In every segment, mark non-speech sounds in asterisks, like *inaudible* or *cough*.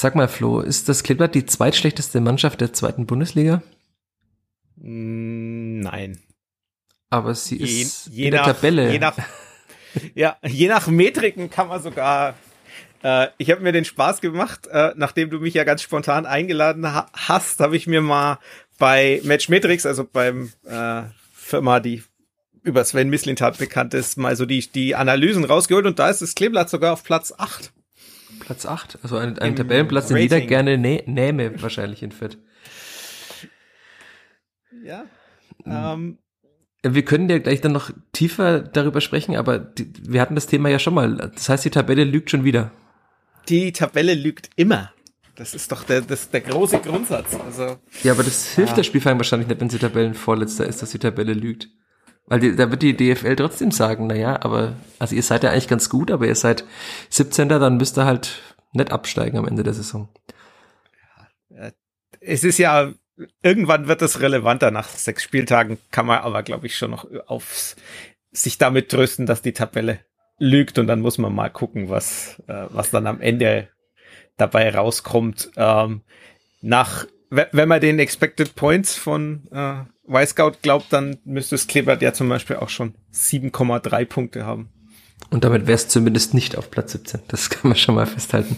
Sag mal, Flo, ist das Kleeblatt die zweitschlechteste Mannschaft der zweiten Bundesliga? Mm, Nein. Aber sie ist Je, je in der nach, Tabelle. Je nach, ja, je nach Metriken kann man sogar. Äh, ich habe mir den Spaß gemacht, äh, nachdem du mich ja ganz spontan eingeladen ha hast, habe ich mir mal bei Matchmetrics, also beim äh, Firma, die über Sven Mislintat bekannt ist, mal so die, die Analysen rausgeholt und da ist das Kleeblatt sogar auf Platz 8. Platz 8, also ein, ein Im Tabellenplatz, den jeder Rating. gerne nä nähme, wahrscheinlich in Fürth. Ja. Ähm, Wir können ja gleich dann noch tiefer darüber sprechen, aber die, wir hatten das Thema ja schon mal. Das heißt, die Tabelle lügt schon wieder. die Tabelle lügt immer. Das ist doch der, das, der große Grundsatz. Also, Ja, aber das hilft Ah. der Spielverein wahrscheinlich nicht, wenn sie Tabellenvorletzter ist, dass die Tabelle lügt. Weil die, da wird die DFL trotzdem sagen, na ja, aber, also ihr seid ja eigentlich ganz gut, aber ihr seid 17. dann müsst ihr halt nicht absteigen am Ende der Saison. es ist ja, irgendwann wird es relevanter. Nach sechs Spieltagen kann man aber, glaube ich, schon noch aufs, sich damit trösten, dass die Tabelle lügt und dann muss man mal gucken, was, äh, was dann am Ende dabei rauskommt. Ähm, nach, we- wenn man den Expected Points von Y-Scout glaubt, dann müsste es Klebert ja zum Beispiel auch schon 7,3 Punkte haben. Und damit wär's zumindest nicht auf Platz 17. Das *laughs* kann man schon mal festhalten.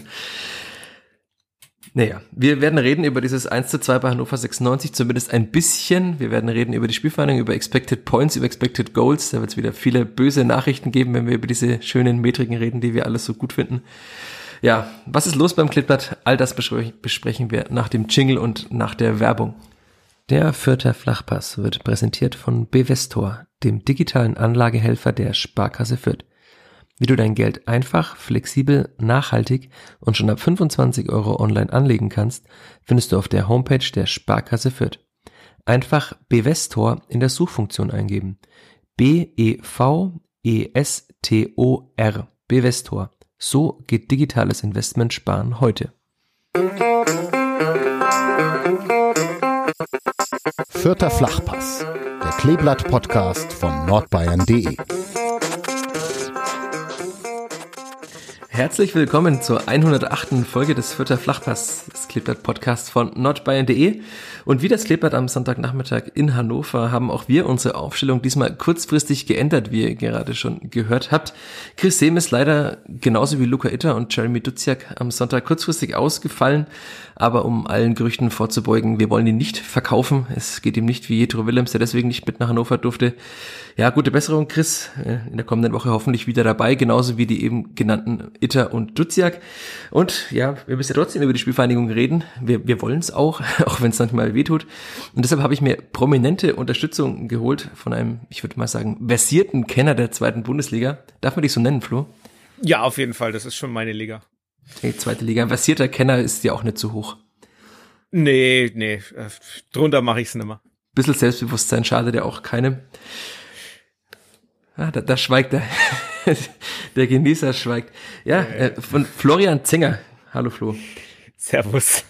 Naja, wir werden reden über dieses 1 zu 2 bei Hannover 96, zumindest ein bisschen. Wir werden reden über die Spielvereinigung, über Expected Points, über Expected Goals. Da wird es wieder viele böse Nachrichten geben, wenn wir über diese schönen Metriken reden, die wir alles so gut finden. Ja, was ist los beim Klittblatt? All das bespre- besprechen wir nach dem Jingle und nach der Werbung. Der Fürther Flachpass wird präsentiert von Bevestor, dem digitalen Anlagehelfer der Sparkasse Fürth. Wie du dein Geld einfach, flexibel, nachhaltig und schon ab 25 Euro online anlegen kannst, findest du auf der Homepage der Sparkasse Fürth. Einfach Bevestor in der Suchfunktion eingeben. B-E-V-E-S-T-O-R. Bevestor. So geht digitales Investment sparen heute. Vierter Flachpass, der Kleeblatt-Podcast von nordbayern.de. Herzlich willkommen zur 108. Folge des Vierter Flachpass, des Kleeblatt-Podcasts von nordbayern.de. Und wie das Kleeblatt am Sonntagnachmittag in Hannover haben auch wir unsere Aufstellung diesmal kurzfristig geändert, wie ihr gerade schon gehört habt. Chris Sehm ist leider genauso wie Luca Itter und Jeremy Duziak am Sonntag kurzfristig ausgefallen. Aber um allen Gerüchten vorzubeugen, wir wollen ihn nicht verkaufen. Es geht ihm nicht wie Jetro Willems, der deswegen nicht mit nach Hannover durfte. Ja, gute Besserung, Chris. Äh, In der kommenden Woche hoffentlich wieder dabei, genauso wie die eben genannten Itter und Duziak. Und ja, wir müssen ja trotzdem über die Spielvereinigung reden. Wir, wir wollen es auch, *laughs* auch wenn es manchmal wehtut. Und deshalb habe ich mir prominente Unterstützung geholt von einem, ich würde mal sagen, versierten Kenner der zweiten Bundesliga. Darf man dich so nennen, Flo? Ja, auf jeden Fall. Das ist schon meine Liga. Die zweite Liga. Ein versierter Kenner ist ja auch nicht so hoch. Nee, nee, äh, drunter mache ich es nimmer. Bisschen Selbstbewusstsein schadet ja auch keinem. Ah, da, da schweigt der, *laughs* der Genießer schweigt. Ja, äh, von Florian Zenger. Hallo Flo. Servus.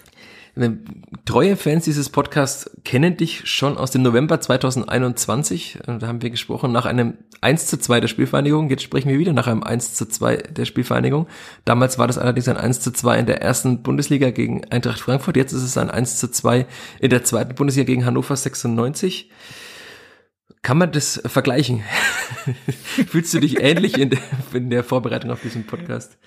Ähm, Treue Fans dieses Podcasts kennen dich schon aus dem November 2021. Äh, Da haben wir gesprochen nach einem 1 zu 2 der Spielvereinigung. Jetzt sprechen wir wieder nach einem 1 zu 2 der Spielvereinigung. Damals war das allerdings ein 1 zu 2 in der ersten Bundesliga gegen Eintracht Frankfurt. Jetzt ist es ein 1 zu 2 in der zweiten Bundesliga gegen Hannover 96. Kann man das vergleichen? *laughs* Fühlst du dich ähnlich in der, in der Vorbereitung auf diesen Podcast?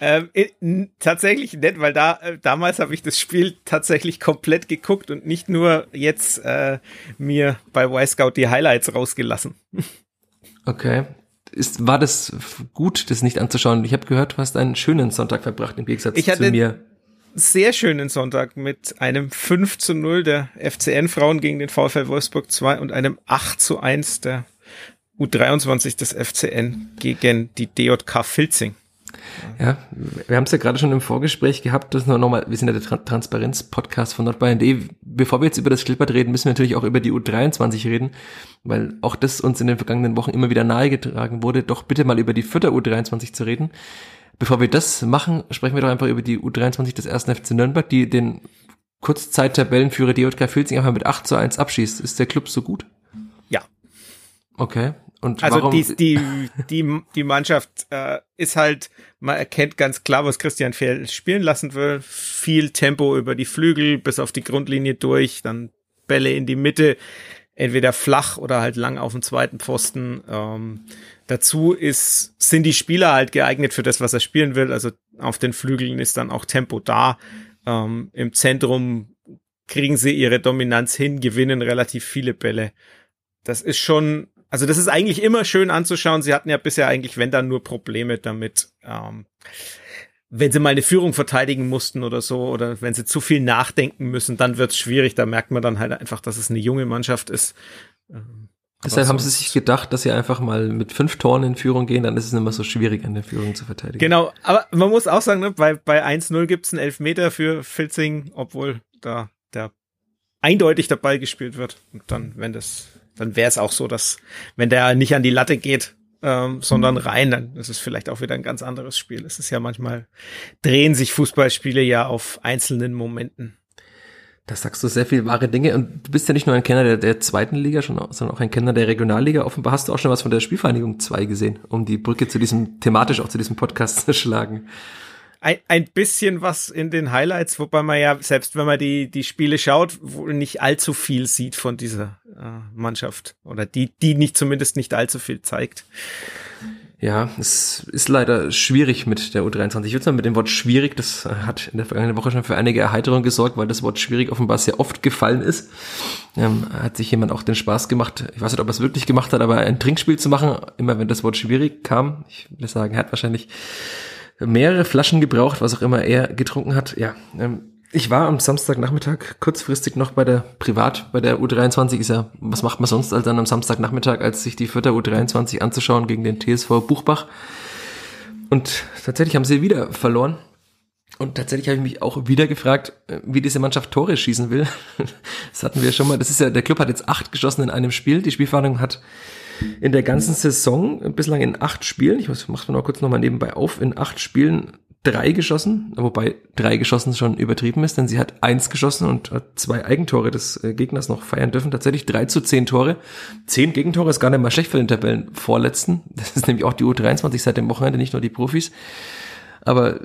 Ähm, tatsächlich nett, weil da äh, damals habe ich das Spiel tatsächlich komplett geguckt und nicht nur jetzt äh, mir bei Y-Scout die Highlights rausgelassen. Okay. Ist, war das gut, das nicht anzuschauen? Ich habe gehört, du hast einen schönen Sonntag verbracht im Gegensatz Ich zu mir. Sehr schönen Sonntag mit einem 5 zu 0 der FCN-Frauen gegen den VfL Wolfsburg 2 und einem 8 zu 1 der U23 des FCN gegen die DJK Filzing. Ja, wir haben es ja gerade schon im Vorgespräch gehabt, das nur nochmal, wir sind ja der Tra Transparenz-Podcast von nordbayern.de. Bevor wir jetzt über das Klippert reden, müssen wir natürlich auch über die U23 reden, weil auch das uns in den vergangenen Wochen immer wieder nahegetragen wurde, doch bitte mal über die Vierter U23 zu reden. Bevor wir das machen, sprechen wir doch einfach über die U23 des ersten FC Nürnberg, die den Kurzzeit-Tabellenführer DJK Filzing einfach mit 8 zu 1 abschießt. Ist der Club so gut? Ja. Okay. Und also warum, die, die, *laughs* die, die Mannschaft äh, ist halt, man erkennt ganz klar, was Christian Fehl spielen lassen will. Viel Tempo über die Flügel bis auf die Grundlinie durch, dann Bälle in die Mitte, entweder flach oder halt lang auf dem zweiten Pfosten. Ähm, dazu ist, sind die Spieler halt geeignet für das, was er spielen will. Also auf den Flügeln ist dann auch Tempo da. Ähm, Im Zentrum kriegen sie ihre Dominanz hin, gewinnen relativ viele Bälle. Das ist schon also das ist eigentlich immer schön anzuschauen. Sie hatten ja bisher eigentlich, wenn dann nur Probleme damit, ähm, wenn sie mal eine Führung verteidigen mussten oder so, oder wenn sie zu viel nachdenken müssen, dann wird's schwierig. Da merkt man dann halt einfach, dass es eine junge Mannschaft ist. Ähm, Deshalb haben sie sich gedacht, dass sie einfach mal mit fünf Toren in Führung gehen, dann ist es immer so schwierig, an der Führung zu verteidigen. Genau, aber man muss auch sagen, ne, bei, bei 1-0 gibt's einen Elfmeter für Filzing, obwohl da der eindeutig dabei gespielt wird. Und dann, wenn das dann wäre es auch so, dass wenn der nicht an die Latte geht, ähm, sondern rein, dann ist es vielleicht auch wieder ein ganz anderes Spiel. Es ist ja manchmal, drehen sich Fußballspiele ja auf einzelnen Momenten. Das sagst du sehr viel wahre Dinge und du bist ja nicht nur ein Kenner der, der zweiten Liga, schon, sondern auch ein Kenner der Regionalliga. Offenbar hast du auch schon was von der Spielvereinigung 2 gesehen, um die Brücke zu diesem, thematisch auch zu diesem Podcast *laughs* zu schlagen ein, ein bisschen was in den Highlights, wobei man ja, selbst wenn man die, die Spiele schaut, wohl nicht allzu viel sieht von dieser äh, Mannschaft. Oder die, die nicht zumindest nicht allzu viel zeigt. Ja, es ist leider schwierig mit der U23. Ich würde sagen, mit dem Wort schwierig, das hat in der vergangenen Woche schon für einige Erheiterung gesorgt, weil das Wort schwierig offenbar sehr oft gefallen ist. Ähm, hat sich jemand auch den Spaß gemacht, ich weiß nicht, ob er es wirklich gemacht hat, aber ein Trinkspiel zu machen, immer wenn das Wort schwierig kam. Ich würde sagen, er hat wahrscheinlich mehrere Flaschen gebraucht, was auch immer er getrunken hat. Ja, ähm, ich war am Samstagnachmittag kurzfristig noch bei der Privat, bei der U23 ist ja, was macht man sonst als dann am Samstagnachmittag, als sich die Vierter U23 anzuschauen gegen den TSV Buchbach. Und tatsächlich haben sie wieder verloren. Und tatsächlich habe ich mich auch wieder gefragt, äh, wie diese Mannschaft Tore schießen will. *laughs* Das hatten wir schon mal. Das ist ja, der Club hat jetzt acht geschossen in einem Spiel. Die Spielverhandlung hat in der ganzen Saison bislang in acht Spielen, ich mach's mal kurz nochmal nebenbei auf, in acht Spielen drei geschossen, wobei drei geschossen schon übertrieben ist, denn sie hat eins geschossen und hat zwei Eigentore des äh, Gegners noch feiern dürfen. Tatsächlich drei zu zehn Tore. Zehn Gegentore ist gar nicht mal schlecht für den Tabellenvorletzten. Das ist nämlich auch die U23 seit dem Wochenende, nicht nur die Profis. Aber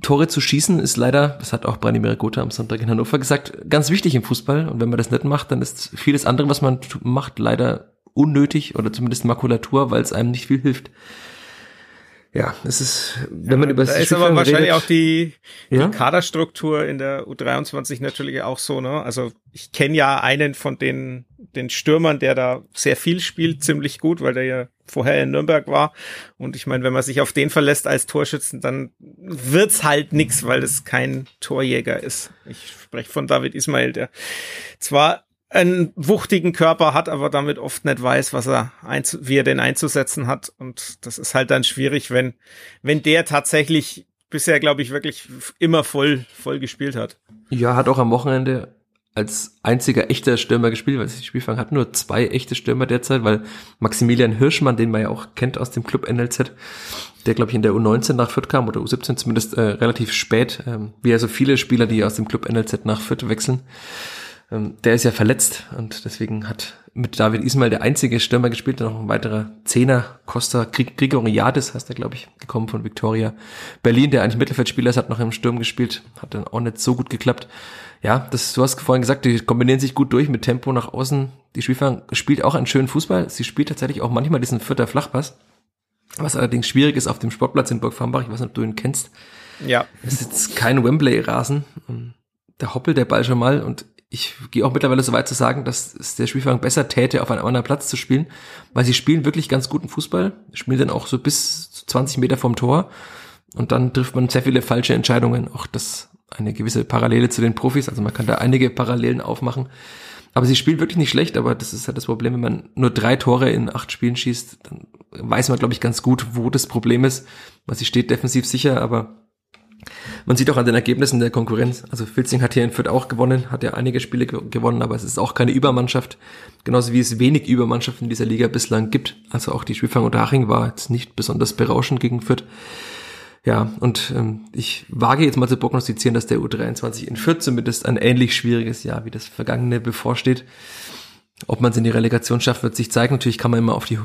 Tore zu schießen ist leider, das hat auch Branimir Gotha am Sonntag in Hannover gesagt, ganz wichtig im Fußball. Und wenn man das nicht macht, dann ist vieles andere, was man macht, leider unnötig oder zumindest Makulatur, weil es einem nicht viel hilft. Ja, es ist, wenn man über das ist aber wahrscheinlich redet, auch die, ja? die Kaderstruktur in der U23 natürlich auch so, ne? Also ich kenne ja einen von den den Stürmern, der da sehr viel spielt, ziemlich gut, weil der ja vorher in Nürnberg war. Und ich meine, wenn man sich auf den verlässt als Torschützen, dann wird's halt nix, weil es kein Torjäger ist. Ich spreche von David Ismail, der zwar einen wuchtigen Körper hat, aber damit oft nicht weiß, was er wie er den einzusetzen hat. Und das ist halt dann schwierig, wenn, wenn der tatsächlich bisher, glaube ich, wirklich immer voll, voll gespielt hat. Ja, hat auch am Wochenende als einziger echter Stürmer gespielt, weil die Spielfang hat nur zwei echte Stürmer derzeit, weil Maximilian Hirschmann, den man ja auch kennt aus dem Club NLZ, der glaube ich in der U19 nach Fürth kam oder U17 zumindest äh, relativ spät, ähm, wie also viele Spieler, die aus dem Club NLZ nach Fürth wechseln. Ähm, der ist ja verletzt und deswegen hat mit David Ismail der einzige Stürmer gespielt, noch ein weiterer Zehner, Costa Grigoriadis heißt er, glaube ich, gekommen von Victoria Berlin, der eigentlich Mittelfeldspieler ist, hat noch im Sturm gespielt, hat dann auch nicht so gut geklappt. Ja, das, du hast vorhin gesagt, die kombinieren sich gut durch mit Tempo nach außen. Die Spielfang spielt auch einen schönen Fußball. Sie spielt tatsächlich auch manchmal diesen vierter Flachpass. Was allerdings schwierig ist auf dem Sportplatz in Burg Farmbach. Ich weiß nicht, ob du ihn kennst. Ja. Es ist jetzt kein Wembley-Rasen. Da hoppelt der Ball schon mal und ich gehe auch mittlerweile so weit zu sagen, dass es der Spielfang besser täte, auf einem anderen Platz zu spielen, weil sie spielen wirklich ganz guten Fußball, spielen dann auch so bis 20 Meter vom Tor und dann trifft man sehr viele falsche Entscheidungen. Auch das eine gewisse Parallele zu den Profis, also man kann da einige Parallelen aufmachen. Aber sie spielen wirklich nicht schlecht, aber das ist halt das Problem, wenn man nur drei Tore in acht Spielen schießt, dann weiß man, glaube ich, ganz gut, wo das Problem ist, weil sie steht defensiv sicher, aber man sieht auch an den Ergebnissen der Konkurrenz. Also Filzing hat hier in Fürth auch gewonnen, hat ja einige Spiele gewonnen, aber es ist auch keine Übermannschaft. Genauso wie es wenig Übermannschaften in dieser Liga bislang gibt. Also auch die Spielfang unter Haching war jetzt nicht besonders berauschend gegen Fürth. Ja, und ähm, ich wage jetzt mal zu prognostizieren, dass der U23 in Fürth zumindest ein ähnlich schwieriges Jahr wie das vergangene bevorsteht. Ob man es in die Relegation schafft, wird sich zeigen. Natürlich kann man immer auf die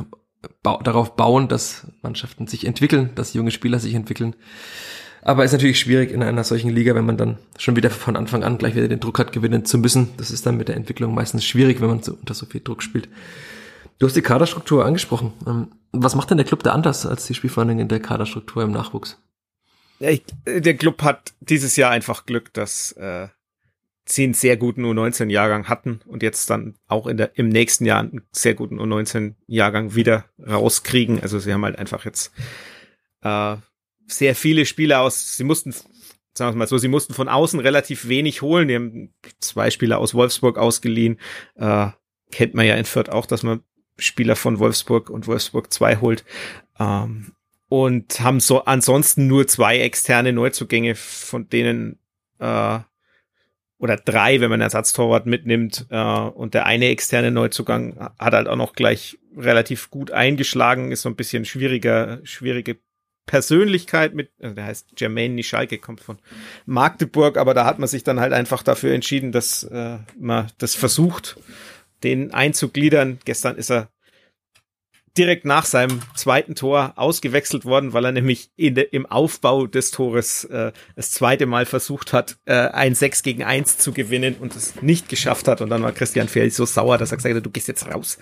darauf bauen, dass Mannschaften sich entwickeln, dass junge Spieler sich entwickeln. Aber ist natürlich schwierig in einer solchen Liga, wenn man dann schon wieder von Anfang an gleich wieder den Druck hat, gewinnen zu müssen. Das ist dann mit der Entwicklung meistens schwierig, wenn man so, unter so viel Druck spielt. Du hast die Kaderstruktur angesprochen. Ähm, was macht denn der Club da anders als die Spielvereinigung in der Kaderstruktur im Nachwuchs? Ja, ich, der Club hat dieses Jahr einfach Glück, dass äh, sie einen sehr guten U19-Jahrgang hatten und jetzt dann auch in der, im nächsten Jahr einen sehr guten U19-Jahrgang wieder rauskriegen. Also sie haben halt einfach jetzt äh, sehr viele Spieler aus, sie mussten, sagen wir mal so, sie mussten von außen relativ wenig holen. Die haben zwei Spieler aus Wolfsburg ausgeliehen. Äh, kennt man ja in Fürth auch, dass man Spieler von Wolfsburg und Wolfsburg 2 holt. Ähm, und haben so ansonsten nur zwei externe Neuzugänge, von denen äh, oder drei, wenn man Ersatztorwart mitnimmt. Äh, und der eine externe Neuzugang hat halt auch noch gleich relativ gut eingeschlagen, ist so ein bisschen schwieriger, schwierige Persönlichkeit mit, also der heißt Jermaine Nischalke, kommt von Magdeburg, aber da hat man sich dann halt einfach dafür entschieden, dass äh, man das versucht, den einzugliedern. Gestern ist er direkt nach seinem zweiten Tor ausgewechselt worden, weil er nämlich de, im Aufbau des Tores äh, das zweite Mal versucht hat, äh, ein 6 gegen 1 zu gewinnen und es nicht geschafft hat. Und dann war Christian Feld so sauer, dass er gesagt hat, du gehst jetzt raus.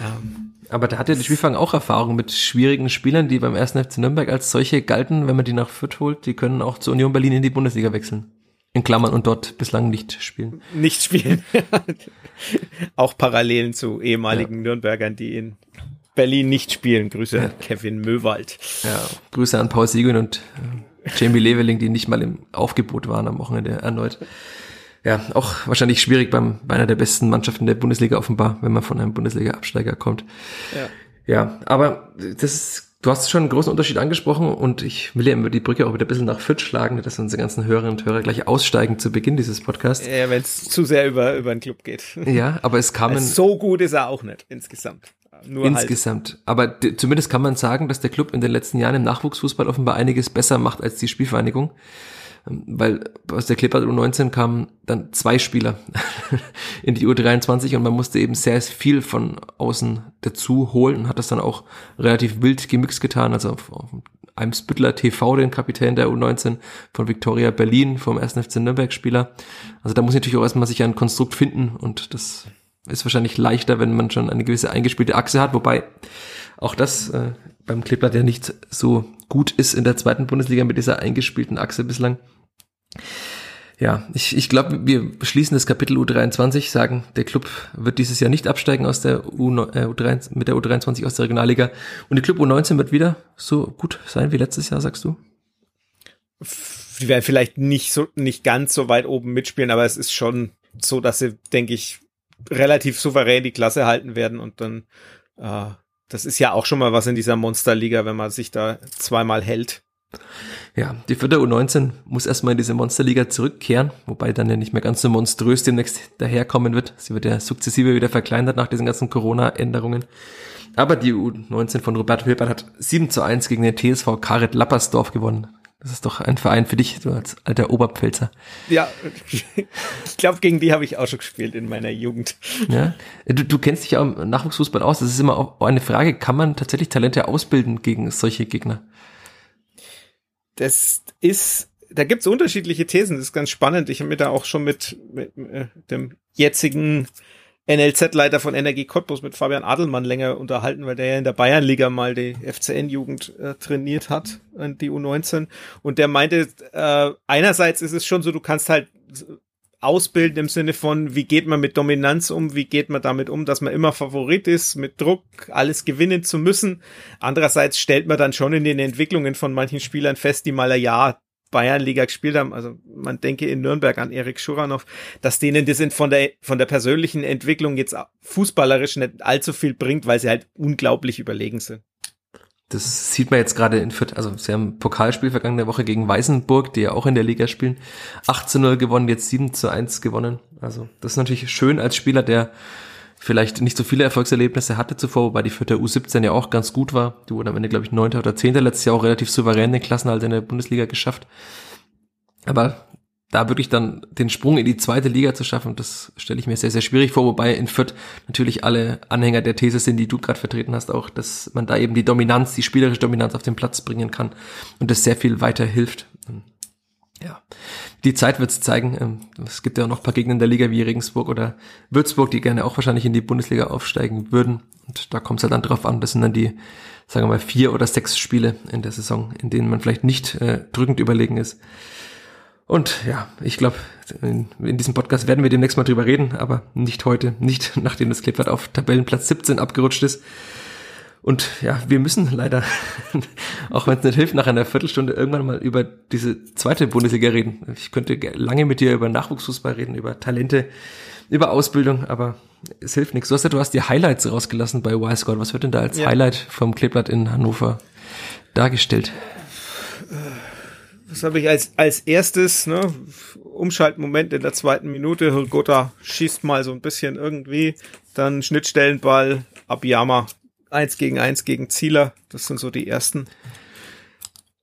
Ähm, aber da hat ja die Spielfang auch Erfahrung mit schwierigen Spielern, die beim 1. FC Nürnberg als solche galten, wenn man die nach Fürth holt, die können auch zur Union Berlin in die Bundesliga wechseln. In Klammern und dort bislang nicht spielen. Nicht spielen. *laughs* auch Parallelen zu ehemaligen ja. Nürnbergern, die in Berlin nicht spielen. Grüße ja. an Kevin Möwald. Ja, Grüße an Paul Siegel und äh, Jamie Leveling, die nicht mal im Aufgebot waren am Wochenende erneut ja, auch wahrscheinlich schwierig beim, bei einer der besten Mannschaften der Bundesliga offenbar, wenn man von einem Bundesliga-Absteiger kommt. Ja. ja, aber das ist, du hast schon einen großen Unterschied angesprochen und ich will ja immer die Brücke auch wieder ein bisschen nach Fürth schlagen, dass unsere ganzen Hörerinnen und Hörer gleich aussteigen zu Beginn dieses Podcasts. Ja, wenn es zu sehr über, über den Club geht. Ja, aber es kamen. *laughs* So gut ist er auch nicht, insgesamt. Nur halt insgesamt. Halt. Aber zumindest kann man sagen, dass der Club in den letzten Jahren im Nachwuchsfußball offenbar einiges besser macht als die Spielvereinigung. Ähm, weil aus der Clipper U19 kamen dann zwei Spieler *laughs* in die U23 und man musste eben sehr viel von außen dazu holen und hat das dann auch relativ wild gemixt getan, also auf, auf einem Spüttler TV, den Kapitän der U19 von Victoria Berlin, vom 1. FC Nürnberg Spieler. Also da muss natürlich auch erstmal sich ein Konstrukt finden und das ist wahrscheinlich leichter, wenn man schon eine gewisse eingespielte Achse hat, wobei auch das äh, beim Kleeblatt ja nicht so gut ist in der zweiten Bundesliga mit dieser eingespielten Achse bislang. Ja, ich, ich glaube, wir beschließen das Kapitel U23, sagen, der Club wird dieses Jahr nicht absteigen aus der U, äh, U3, mit der U23 aus der Regionalliga. Und die Club U19 wird wieder so gut sein wie letztes Jahr, sagst du? Die werden vielleicht nicht so, nicht ganz so weit oben mitspielen, aber es ist schon so, dass sie, denke ich, relativ souverän die Klasse halten werden und dann, äh, das ist ja auch schon mal was in dieser Monsterliga, wenn man sich da zweimal hält. Ja, die Vierter U19 muss erstmal in diese Monsterliga zurückkehren, wobei dann ja nicht mehr ganz so monströs demnächst daherkommen wird. Sie wird ja sukzessive wieder verkleinert nach diesen ganzen Corona-Änderungen. Aber die U19 von Roberto Hilbert hat 7 zu 1 gegen den TSV Karet Lappersdorf gewonnen. Das ist doch ein Verein für dich, du als alter Oberpfälzer. Ja, ich glaube, gegen die habe ich auch schon gespielt in meiner Jugend. Ja, du, du kennst dich ja im Nachwuchsfußball aus. Das ist immer auch eine Frage, kann man tatsächlich Talente ausbilden gegen solche Gegner? Das ist, da gibt's unterschiedliche Thesen. Das ist ganz spannend. Ich habe mir da auch schon mit, mit, mit dem jetzigen NLZ-Leiter von Energie Cottbus mit Fabian Adelmann länger unterhalten, weil der ja in der Bayernliga mal die FCN-Jugend äh, trainiert hat, die U19. Und der meinte, äh, einerseits ist es schon so, du kannst halt ausbilden im Sinne von, wie geht man mit Dominanz um, wie geht man damit um, dass man immer Favorit ist, mit Druck alles gewinnen zu müssen. Andererseits stellt man dann schon in den Entwicklungen von manchen Spielern fest, die mal ein Jahr Bayernliga gespielt haben, also man denke in Nürnberg an Erik Schuranov, dass denen das von der, von der persönlichen Entwicklung jetzt fußballerisch nicht allzu viel bringt, weil sie halt unglaublich überlegen sind. Das sieht man jetzt gerade in Fürth, also sie haben Pokalspiel vergangene Woche gegen Weißenburg, die ja auch in der Liga spielen, 8 zu 0 gewonnen, jetzt 7 zu 1 gewonnen. Also das ist natürlich schön als Spieler, der vielleicht nicht so viele Erfolgserlebnisse hatte zuvor, wobei die Fürther U17 ja auch ganz gut war. Die wurden am Ende, glaube ich, neunter oder zehnter letztes Jahr auch relativ souverän den Klassenhalt in der Bundesliga geschafft. Aber da wirklich dann den Sprung in die zweite Liga zu schaffen, das stelle ich mir sehr, sehr schwierig vor, wobei in Fürth natürlich alle Anhänger der These sind, die du gerade vertreten hast, auch, dass man da eben die Dominanz, die spielerische Dominanz auf den Platz bringen kann und das sehr viel weiter hilft. Ja, die Zeit wird es zeigen. Ähm, es gibt ja auch noch ein paar Gegner in der Liga wie Regensburg oder Würzburg, die gerne auch wahrscheinlich in die Bundesliga aufsteigen würden. Und da kommt es halt dann drauf an, das sind dann die, sagen wir mal, vier oder sechs Spiele in der Saison, in denen man vielleicht nicht äh, drückend überlegen ist. Und ja, ich glaube, in, in, diesem Podcast werden wir demnächst mal drüber reden, aber nicht heute, nicht *laughs* nachdem das Kleeblatt auf Tabellenplatz 17 abgerutscht ist. Und ja, wir müssen leider, *laughs* auch wenn es nicht hilft, nach einer Viertelstunde irgendwann mal über diese zweite Bundesliga reden. Ich könnte lange mit dir über Nachwuchsfußball reden, über Talente, über Ausbildung, aber es hilft nichts. Du hast ja, du hast die Highlights rausgelassen bei Y-Scout. Was wird denn da als ja. Highlight vom Kleeblatt in Hannover dargestellt? Was habe ich als, als erstes, ne? Umschaltmoment in der zweiten Minute. Hirgota schießt mal so ein bisschen irgendwie. Dann Schnittstellenball, Abiyama eins gegen eins gegen Zieler. Das sind so die ersten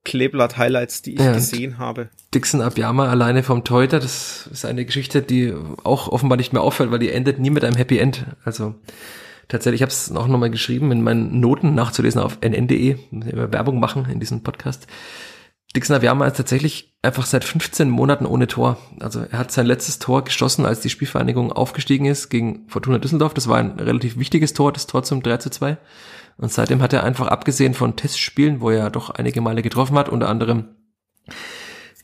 Kleeblatt-Highlights, die ich ja, gesehen habe. Dixon Abiyama alleine vom Teuter, das ist eine Geschichte, die auch offenbar nicht mehr aufhört, weil die endet nie mit einem Happy End. Also tatsächlich, ich habe es auch nochmal geschrieben, in meinen Noten nachzulesen auf nn.de, Werbung machen in diesem Podcast. Dixon Aviama ist tatsächlich einfach seit 15 Monaten ohne Tor. Also er hat sein letztes Tor geschossen, als die Spielvereinigung aufgestiegen ist gegen Fortuna Düsseldorf. Das war ein relativ wichtiges Tor, das Tor zum 3 zu 2. Und seitdem hat er einfach abgesehen von Testspielen, wo er doch einige Male getroffen hat, unter anderem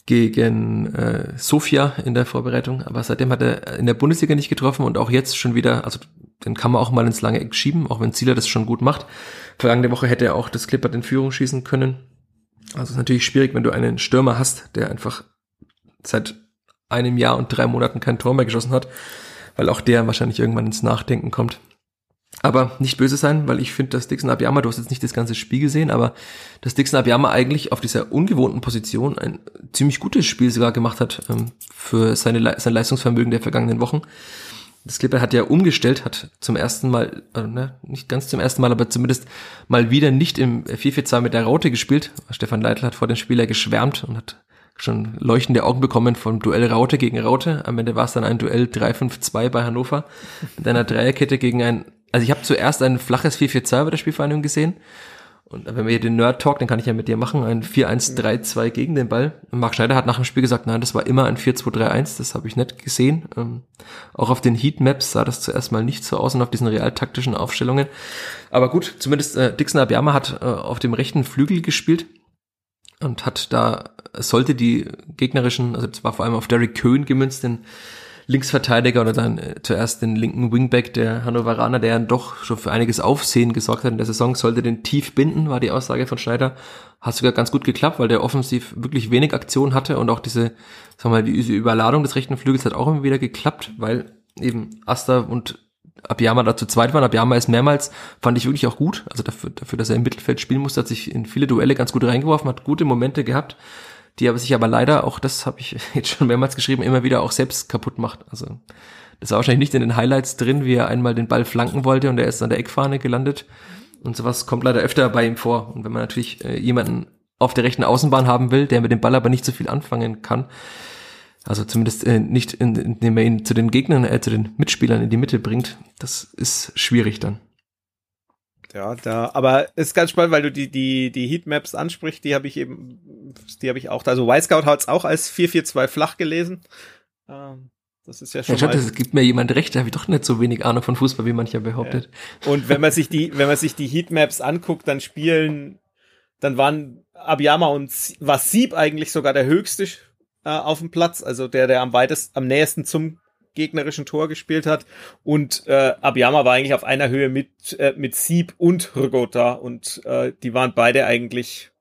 gegen äh, Sofia in der Vorbereitung, aber seitdem hat er in der Bundesliga nicht getroffen und auch jetzt schon wieder, also den kann man auch mal ins lange Eck schieben, auch wenn Zieler das schon gut macht. Vergangene Woche hätte er auch das Clippert in Führung schießen können also es ist natürlich schwierig, wenn du einen Stürmer hast, der einfach seit einem Jahr und drei Monaten kein Tor mehr geschossen hat, weil auch der wahrscheinlich irgendwann ins Nachdenken kommt. Aber nicht böse sein, weil ich finde, dass Dixon Abiyama, du hast jetzt nicht das ganze Spiel gesehen, aber dass Dixon Abiyama eigentlich auf dieser ungewohnten Position ein ziemlich gutes Spiel sogar gemacht hat ähm, für seine, sein Leistungsvermögen der vergangenen Wochen. Das Clipper hat ja umgestellt, hat zum ersten Mal, äh, ne, nicht ganz zum ersten Mal, aber zumindest mal wieder nicht im 4-4-2 mit der Raute gespielt. Stefan Leitl hat vor dem Spieler geschwärmt und hat schon leuchtende Augen bekommen vom Duell Raute gegen Raute. Am Ende war es dann ein Duell 3-5-2 bei Hannover mit einer Dreierkette gegen ein, also ich habe zuerst ein flaches 4-4-2 bei der Spielvereinigung gesehen und wenn wir hier den Nerd-Talk, den kann ich ja mit dir machen, ein 4-1-3-2 gegen den Ball. Und Marc Schneider hat nach dem Spiel gesagt, nein, das war immer ein 4-2-3-1, das habe ich nicht gesehen. Ähm, auch auf den Heatmaps sah das zuerst mal nicht so aus und auf diesen realtaktischen Aufstellungen. Aber gut, zumindest äh, Dixon Abiyama hat äh, auf dem rechten Flügel gespielt und hat da, sollte die gegnerischen, also das war vor allem auf Derek Köhn gemünzt, den Linksverteidiger oder dann äh, zuerst den linken Wingback der Hannoveraner, der dann doch schon für einiges Aufsehen gesorgt hat in der Saison, sollte den tief binden, war die Aussage von Schneider. Hat sogar ganz gut geklappt, weil der offensiv wirklich wenig Aktion hatte und auch diese, sagen wir mal, diese Überladung des rechten Flügels hat auch immer wieder geklappt, weil eben Asta und Abiyama da zu zweit waren. Abiyama ist mehrmals, fand ich wirklich auch gut. Also dafür, dafür, dass er im Mittelfeld spielen musste, hat sich in viele Duelle ganz gut reingeworfen, hat gute Momente gehabt die aber sich aber leider, auch das habe ich *laughs* jetzt schon mehrmals geschrieben, immer wieder auch selbst kaputt macht. Also das war wahrscheinlich nicht in den Highlights drin, wie er einmal den Ball flanken wollte und er ist an der Eckfahne gelandet. Und sowas kommt leider öfter bei ihm vor. Und wenn man natürlich äh, jemanden auf der rechten Außenbahn haben will, der mit dem Ball aber nicht so viel anfangen kann, also zumindest äh, nicht, in, indem er ihn zu den Gegnern, äh, zu den Mitspielern in die Mitte bringt, das ist schwierig dann. Ja, da, aber ist ganz spannend, weil du die, die, die Heatmaps ansprichst, die habe ich eben, die habe ich auch, also Y-Scout hat es auch als 442 flach gelesen. Ähm, das ist ja schon. Ja, stimmt, es gibt mir jemand recht, da habe ich doch nicht so wenig Ahnung von Fußball, wie mancher behauptet. Ja. Und wenn man sich die, wenn man sich die Heatmaps anguckt, dann spielen, dann waren Abiyama und war Sieb eigentlich sogar der höchste äh, auf dem Platz, also der, der am weitest, am nächsten zum gegnerischen Tor gespielt hat. Und äh, Abiyama war eigentlich auf einer Höhe mit, äh, mit Sieb und Hrgota und äh, die waren beide eigentlich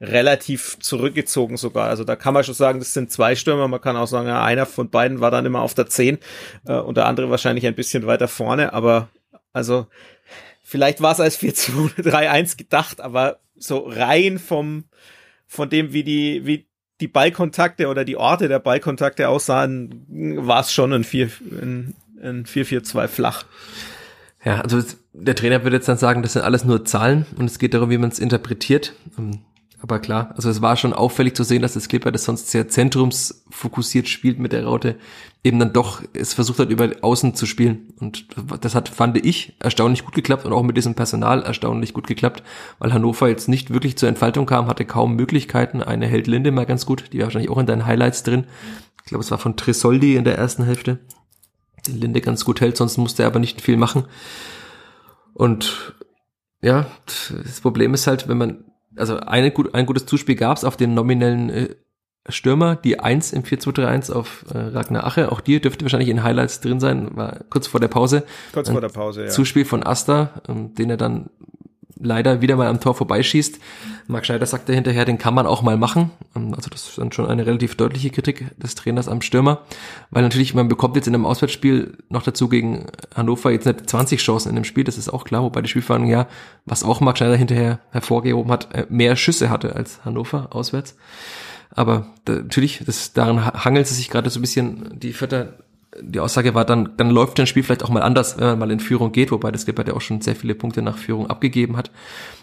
relativ zurückgezogen sogar. Also da kann man schon sagen, das sind zwei Stürmer. Man kann auch sagen, ja, einer von beiden war dann immer auf der 10 äh, und der andere wahrscheinlich ein bisschen weiter vorne. Aber also vielleicht war es als 4-2-3-1 *laughs* gedacht, aber so rein vom von dem, wie die, wie die Ballkontakte oder die Orte der Ballkontakte aussahen, war es schon ein 4 ein, ein 4-4-2 flach. Ja, also der Trainer würde jetzt dann sagen, das sind alles nur Zahlen und es geht darum, wie man es interpretiert. Aber klar, also es war schon auffällig zu sehen, dass das Clipper, das sonst sehr zentrumsfokussiert spielt mit der Raute, eben dann doch es versucht hat, über Außen zu spielen. Und das hat, fand ich, erstaunlich gut geklappt und auch mit diesem Personal erstaunlich gut geklappt, weil Hannover jetzt nicht wirklich zur Entfaltung kam, hatte kaum Möglichkeiten. Eine hält Linde mal ganz gut, die war wahrscheinlich auch in deinen Highlights drin. Ich glaube, es war von Trisoldi in der ersten Hälfte. Den Linde ganz gut hält, sonst musste er aber nicht viel machen. Und ja, das Problem ist halt, wenn man also eine, ein gutes Zuspiel gab es auf den nominellen äh, Stürmer, die 1 im 4-2-3-1 auf äh, Ragnar Ache. Auch die dürfte wahrscheinlich in Highlights drin sein, war kurz vor der Pause. Kurz vor der Pause, ja. Zuspiel von Asta, ähm, den er dann leider wieder mal am Tor vorbeischießt. Marc Schneider sagte hinterher, den kann man auch mal machen. Ähm, also das ist dann schon eine relativ deutliche Kritik des Trainers am Stürmer, weil natürlich man bekommt jetzt in einem Auswärtsspiel noch dazu gegen Hannover jetzt nicht 20 Chancen in dem Spiel, das ist auch klar, wobei die Spielverhandlung ja, was auch Marc Schneider hinterher hervorgehoben hat, äh, mehr Schüsse hatte als Hannover auswärts. Aber da, natürlich, das, daran hangelt es sich gerade so ein bisschen die Vierter die Aussage war dann, dann läuft ein Spiel vielleicht auch mal anders, wenn man mal in Führung geht, wobei das Gilbert ja auch schon sehr viele Punkte nach Führung abgegeben hat.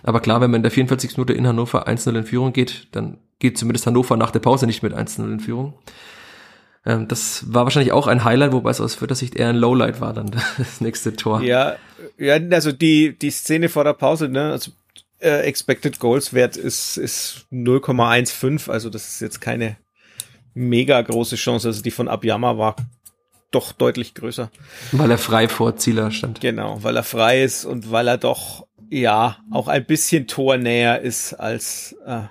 Aber klar, wenn man in der 44. Minute in Hannover 1-0 in Führung geht, dann geht zumindest Hannover nach der Pause nicht mit 1-0 in Führung. Ähm, das war wahrscheinlich auch ein Highlight, wobei es aus Fürther Sicht eher ein Lowlight war dann *laughs* das nächste Tor. Ja, ja, also die, die Szene vor der Pause, ne, also äh, Expected Goals Wert ist, ist 0,15, also das ist jetzt keine mega große Chance, also die von Abiyama war doch deutlich größer. Weil er frei vor Zieler stand. Genau, weil er frei ist und weil er doch, ja, auch ein bisschen tornäher ist als äh,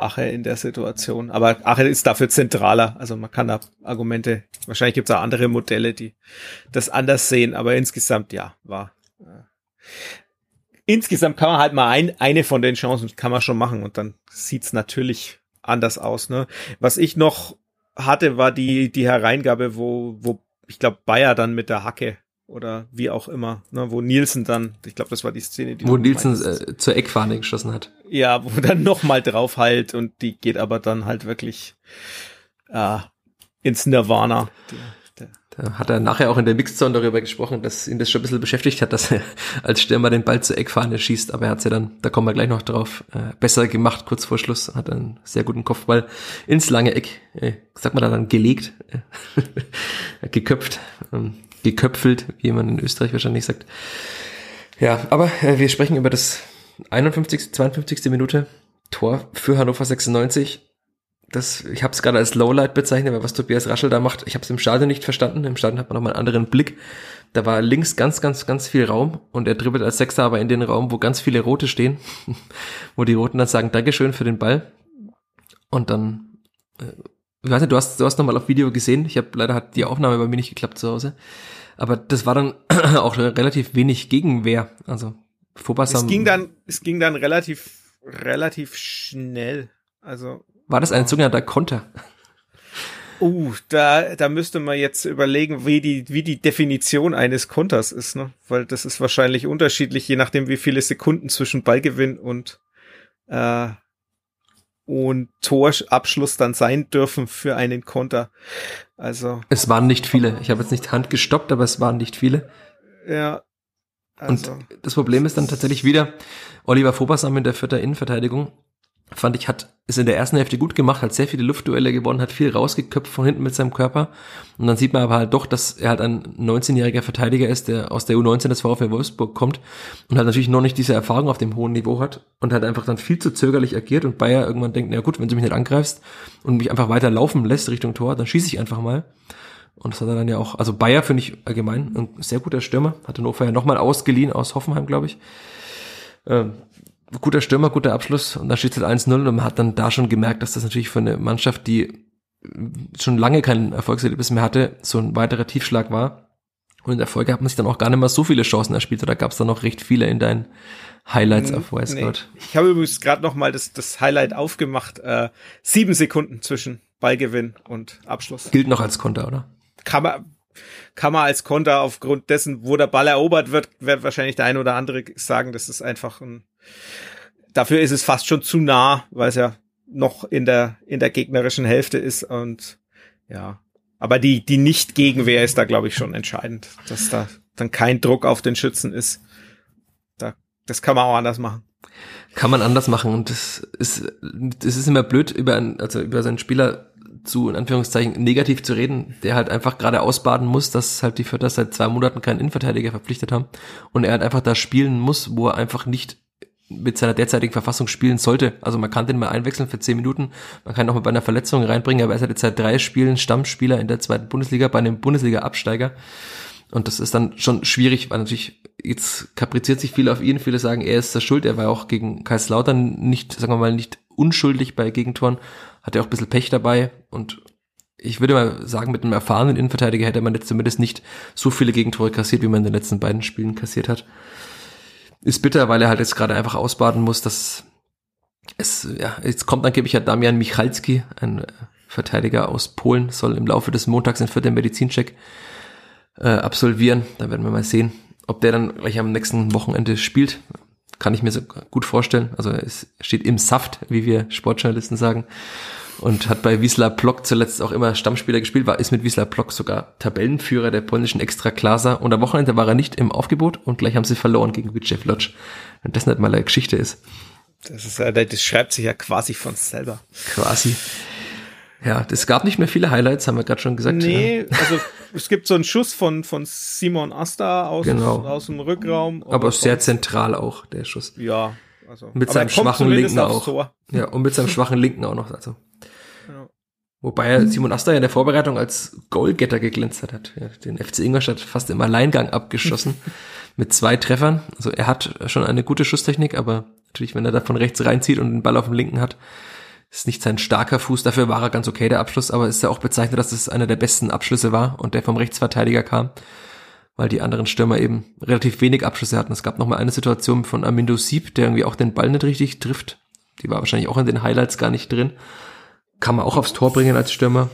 Ache in der Situation. Aber Ache ist dafür zentraler. Also man kann da Argumente, wahrscheinlich gibt es auch andere Modelle, die das anders sehen, aber insgesamt, ja, war. Äh, insgesamt kann man halt mal ein, eine von den Chancen kann man schon machen und dann sieht's natürlich anders aus. Ne? Was ich noch hatte, war die, die Hereingabe, wo, wo ich glaube, Bayer dann mit der Hacke oder wie auch immer, ne, wo Nielsen dann, ich glaube, das war die Szene, die wo Nielsen äh, zur Eckfahne geschossen hat. Ja, wo dann noch mal drauf halt und die geht aber dann halt wirklich äh, ins Nirvana. Da hat er nachher auch in der Mixzone darüber gesprochen, dass ihn das schon ein bisschen beschäftigt hat, dass er *laughs* als Stürmer den Ball zur Eckfahne schießt, aber er hat ja dann, da kommen wir gleich noch drauf, äh, besser gemacht, kurz vor Schluss, hat einen sehr guten Kopfball ins lange Eck, äh, sagt man da dann, gelegt, äh, *laughs* geköpft, ähm, geköpfelt, wie man in Österreich wahrscheinlich sagt. Ja, aber äh, wir sprechen über das 51., 52. Minute, Tor für Hannover 96 das, ich habe es gerade als Lowlight bezeichnet, weil was Tobias Raschel da macht, ich habe es im Stadion nicht verstanden. Im Stadion hat man nochmal einen anderen Blick. Da war links ganz, ganz, ganz viel Raum und er dribbelt als Sechser aber in den Raum, wo ganz viele Rote stehen, *laughs* wo die Roten dann sagen, Dankeschön für den Ball. Und dann, äh, ich weiß nicht, du hast, du hast nochmal auf Video gesehen. Ich habe leider hat die Aufnahme bei mir nicht geklappt zu Hause. Aber das war dann *clears throat* auch relativ wenig Gegenwehr. Also Phobas es ging dann, es ging dann relativ, relativ schnell. Also war das ein sogenannter Konter? Uh, da, da müsste man jetzt überlegen, wie die, wie die Definition eines Konters ist, ne? Weil das ist wahrscheinlich unterschiedlich, je nachdem, wie viele Sekunden zwischen Ballgewinn und, äh, und Torabschluss dann sein dürfen für einen Konter. Also. Es waren nicht viele. Ich habe jetzt nicht Hand gestoppt, aber es waren nicht viele. Ja. Also. Und das Problem ist dann tatsächlich wieder Oliver Fobasam in der vierter Innenverteidigung fand ich, hat es in der ersten Hälfte gut gemacht, hat sehr viele Luftduelle gewonnen, hat viel rausgeköpft von hinten mit seinem Körper. Und dann sieht man aber halt doch, dass er halt ein 19-jähriger Verteidiger ist, der aus der U19 des VfL Wolfsburg kommt und halt natürlich noch nicht diese Erfahrung auf dem hohen Niveau hat und hat einfach dann viel zu zögerlich agiert und Bayer irgendwann denkt, na gut, wenn du mich nicht angreifst und mich einfach weiter laufen lässt Richtung Tor, dann schieße ich einfach mal. Und das hat er dann ja auch, also Bayer finde ich allgemein ein sehr guter Stürmer, hat den Hannover ja nochmal ausgeliehen aus Hoffenheim, glaube ich. Ähm, guter Stürmer, guter Abschluss und da steht es halt 1-0 und man hat dann da schon gemerkt, dass das natürlich für eine Mannschaft, die schon lange kein Erfolgserlebnis mehr hatte, so ein weiterer Tiefschlag war. Und in der Folge hat man sich dann auch gar nicht mehr so viele Chancen erspielt, oder gab es dann noch recht viele in deinen Highlights auf Westcourt? Nee. Ich habe übrigens gerade noch mal das, das Highlight aufgemacht. Äh, sieben Sekunden zwischen Ballgewinn und Abschluss. Gilt noch als Konter, oder? Kann man, kann man als Konter aufgrund dessen, wo der Ball erobert wird, wird wahrscheinlich der eine oder andere sagen, das ist einfach ein dafür ist es fast schon zu nah, weil es ja noch in der, in der gegnerischen Hälfte ist und ja. Aber die, die Nicht-Gegenwehr ist da, glaube ich, schon entscheidend, dass da dann kein Druck auf den Schützen ist. Da, das kann man auch anders machen. Kann man anders machen und das ist, das ist immer blöd, über, einen, also über seinen Spieler zu, in Anführungszeichen, negativ zu reden, der halt einfach gerade ausbaden muss, dass halt die Vierter seit zwei Monaten keinen Innenverteidiger verpflichtet haben und er halt einfach da spielen muss, wo er einfach nicht mit seiner derzeitigen Verfassung spielen sollte. Also man kann den mal einwechseln für zehn Minuten, man kann auch mal bei einer Verletzung reinbringen, aber er ist halt jetzt seit drei Spielen Stammspieler in der zweiten Bundesliga bei einem Bundesliga-Absteiger. Und das ist dann schon schwierig, weil natürlich jetzt kapriziert sich viel auf ihn. Viele sagen, er ist der Schuld. Er war auch gegen Kaiserslautern nicht, sagen wir mal, nicht unschuldig bei Gegentoren. Hat er auch ein bisschen Pech dabei. Und ich würde mal sagen, mit einem erfahrenen Innenverteidiger hätte man jetzt zumindest nicht so viele Gegentore kassiert, wie man in den letzten beiden Spielen kassiert hat. Ist bitter, weil er halt jetzt gerade einfach ausbaden muss, dass es, ja, jetzt kommt angeblich ja Damian Michalski, ein Verteidiger aus Polen, soll im Laufe des Montags einen vierten Medizincheck äh, absolvieren. Da werden wir mal sehen, ob der dann gleich am nächsten Wochenende spielt. Kann ich mir so gut vorstellen. Also es steht im Saft, wie wir Sportjournalisten sagen. Und hat bei Wisla Plock zuletzt auch immer Stammspieler gespielt, war, ist mit Wisla Plock sogar Tabellenführer der polnischen Extraklasa. Und am Wochenende war er nicht im Aufgebot und gleich haben sie verloren gegen Witchew Lodz. Wenn das nicht mal eine Geschichte ist. Das ist, das schreibt sich ja quasi von selber. Quasi. Ja, es gab nicht mehr viele Highlights, haben wir gerade schon gesagt. Nee, ja. also *laughs* es gibt so einen Schuss von, von Simon Asta aus, genau. aus dem Rückraum. Aber sehr zentral auch, der Schuss. Ja. Also, mit seinem schwachen Linken auch. Tor. Ja, und mit seinem *laughs* schwachen Linken auch noch. Also. Wobei Simon Asta ja in der Vorbereitung als Goalgetter geglänzt hat, hat den FC Ingolstadt fast im Alleingang abgeschossen *laughs* mit zwei Treffern. Also er hat schon eine gute Schusstechnik, aber natürlich, wenn er da von rechts reinzieht und den Ball auf dem Linken hat, ist nicht sein starker Fuß, dafür war er ganz okay, der Abschluss, aber ist ja auch bezeichnet, dass es einer der besten Abschlüsse war und der vom Rechtsverteidiger kam, weil die anderen Stürmer eben relativ wenig Abschlüsse hatten. Es gab noch mal eine Situation von Amindo Sieb, der irgendwie auch den Ball nicht richtig trifft. Die war wahrscheinlich auch in den Highlights gar nicht drin. Kann man auch aufs Tor bringen als Stürmer.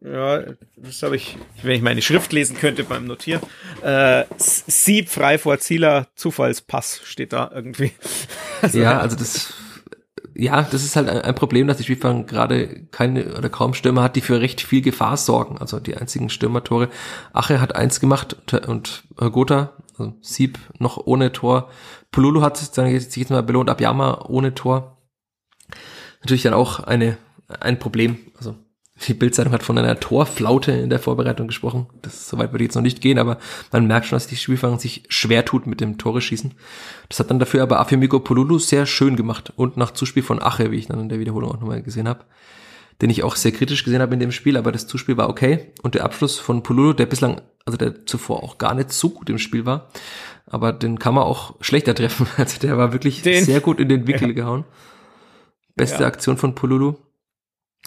Ja, das habe ich, wenn ich meine Schrift lesen könnte beim Notieren. Äh, Sieb frei vor Zieler, Zufallspass steht da irgendwie. Also, *laughs* ja, also das ja, das ist halt ein Problem, dass die Spielfang gerade keine oder kaum Stürmer hat, die für recht viel Gefahr sorgen. Also die einzigen Stürmertore. Ache hat eins gemacht und Gotha, also Sieb noch ohne Tor. Pululu hat sich jetzt mal belohnt, Abiyama ohne Tor. Natürlich dann auch eine, ein Problem. Also die Bildzeitung hat von einer Torflaute in der Vorbereitung gesprochen. Das soweit würde ich jetzt noch nicht gehen, aber man merkt schon, dass die Spielfang sich schwer tut mit dem Tore schießen. Das hat dann dafür aber Afemiko Polulu sehr schön gemacht und nach Zuspiel von Ache, wie ich dann in der Wiederholung auch nochmal gesehen habe, den ich auch sehr kritisch gesehen habe in dem Spiel, aber das Zuspiel war okay und der Abschluss von Polulu, der bislang, also der zuvor auch gar nicht so gut im Spiel war, aber den kann man auch schlechter treffen. *laughs* Also der war wirklich den, sehr gut in den *laughs* Wickel ja. gehauen. Beste ja. Aktion von Polulu.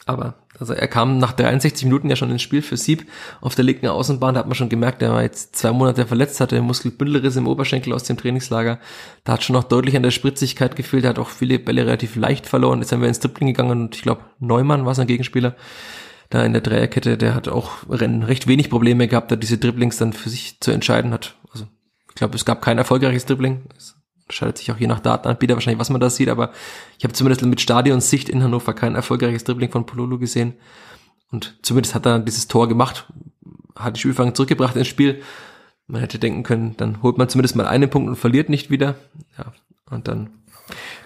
Aber also er kam nach 63 Minuten ja schon ins Spiel für Sieb auf der linken Außenbahn. Da hat man schon gemerkt, er war jetzt zwei Monate verletzt, hatte Muskelbündelriss im Oberschenkel aus dem Trainingslager. Da hat schon noch deutlich an der Spritzigkeit gefehlt. Er hat auch viele Bälle relativ leicht verloren. Jetzt haben wir ins Dribbling gegangen und ich glaube, Neumann war sein Gegenspieler. Da in der Dreierkette, der hat auch recht wenig Probleme gehabt, da diese Dribblings dann für sich zu entscheiden hat. Also ich glaube, es gab kein erfolgreiches Dribbling. Scheidet sich auch je nach Datenanbieter wahrscheinlich, was man da sieht, aber ich habe zumindest mit Stadionsicht in Hannover kein erfolgreiches Dribbling von Pololo gesehen. Und zumindest hat er dieses Tor gemacht, hat die Spielfang zurückgebracht ins Spiel. Man hätte denken können, dann holt man zumindest mal einen Punkt und verliert nicht wieder. Ja, und dann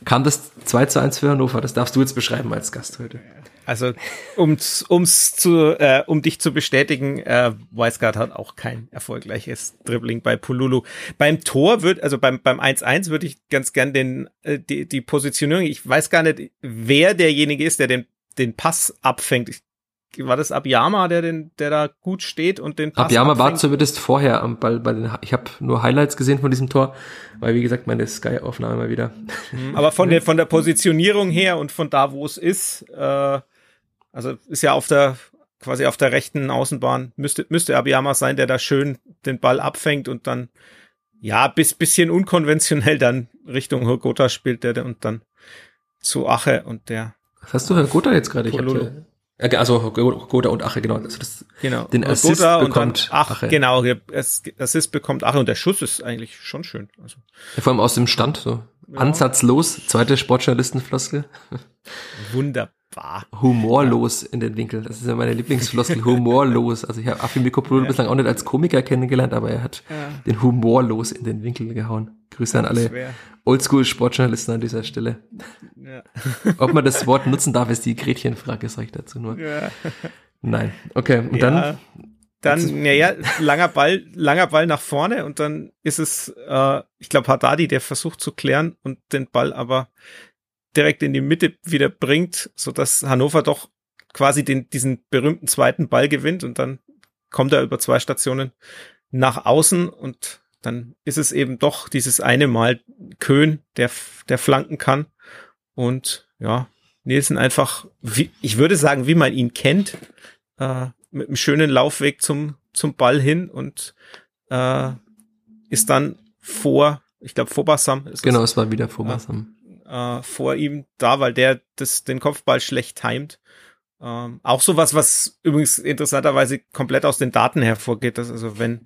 kam das 2 zu 1 für Hannover. Das darfst du jetzt beschreiben als Gast heute. Also um's, um's zu, äh, um dich zu bestätigen, äh, Weisgard hat auch kein erfolgreiches Dribbling bei Pululu. Beim Tor wird, also beim beim 1-1 würde ich ganz gern den äh, die, die Positionierung. Ich weiß gar nicht, wer derjenige ist, der den den Pass abfängt. Ich, war das Abiyama, der den, der da gut steht und den Pass Abiyama abfängt? war zumindest vorher am Ball bei den. Ich habe nur Highlights gesehen von diesem Tor, weil wie gesagt meine Sky-Aufnahme mal wieder. Mhm, aber von *laughs* der von der Positionierung her und von da, wo es ist. Äh, also ist ja auf der quasi auf der rechten Außenbahn müsste müsste Abiyama sein, der da schön den Ball abfängt und dann ja bis bisschen unkonventionell dann Richtung Hogota spielt der und dann zu Ache und der. Was hast du Hogota jetzt gerade? Ich habe also Hogota und Ache genau. Also das, genau. Den Assist Hogota bekommt Ach, Ache. Genau, Assist bekommt Ache und der Schuss ist eigentlich schon schön. Also. Ja, vor allem aus dem Stand so. Ja. Ansatzlos, zweite Sportjournalistenfloskel. Wunder, bah. humorlos in den Winkel. Das ist ja meine Lieblingsfloskel, *laughs* humorlos. Also ich habe Affi Mikopolo ja. bislang auch nicht als Komiker kennengelernt, aber er hat ja. den humorlos in den Winkel gehauen. Grüße an alle Oldschool-Sportjournalisten an dieser Stelle. Ja. *laughs* Ob man das Wort nutzen darf, ist die Gretchenfrage, sage ich dazu nur. Ja. Nein. Okay, und dann dann, naja, langer Ball, langer Ball nach vorne und dann ist es, äh, ich glaube, Haddadi, der versucht zu klären und den Ball aber direkt in die Mitte wieder bringt, so dass Hannover doch quasi den, diesen berühmten zweiten Ball gewinnt und dann kommt er über zwei Stationen nach außen und dann ist es eben doch dieses eine Mal Köhn, der, der flanken kann und ja, Nielsen einfach, wie, ich würde sagen, wie man ihn kennt, äh, mit einem schönen Laufweg zum, zum Ball hin und äh, ist dann vor, ich glaube vor Bassam. Ist genau, es, war wieder vor Bassam. Äh, vor ihm da, weil der das, den Kopfball schlecht timet. Ähm, auch sowas, was übrigens interessanterweise komplett aus den Daten hervorgeht. Dass also wenn,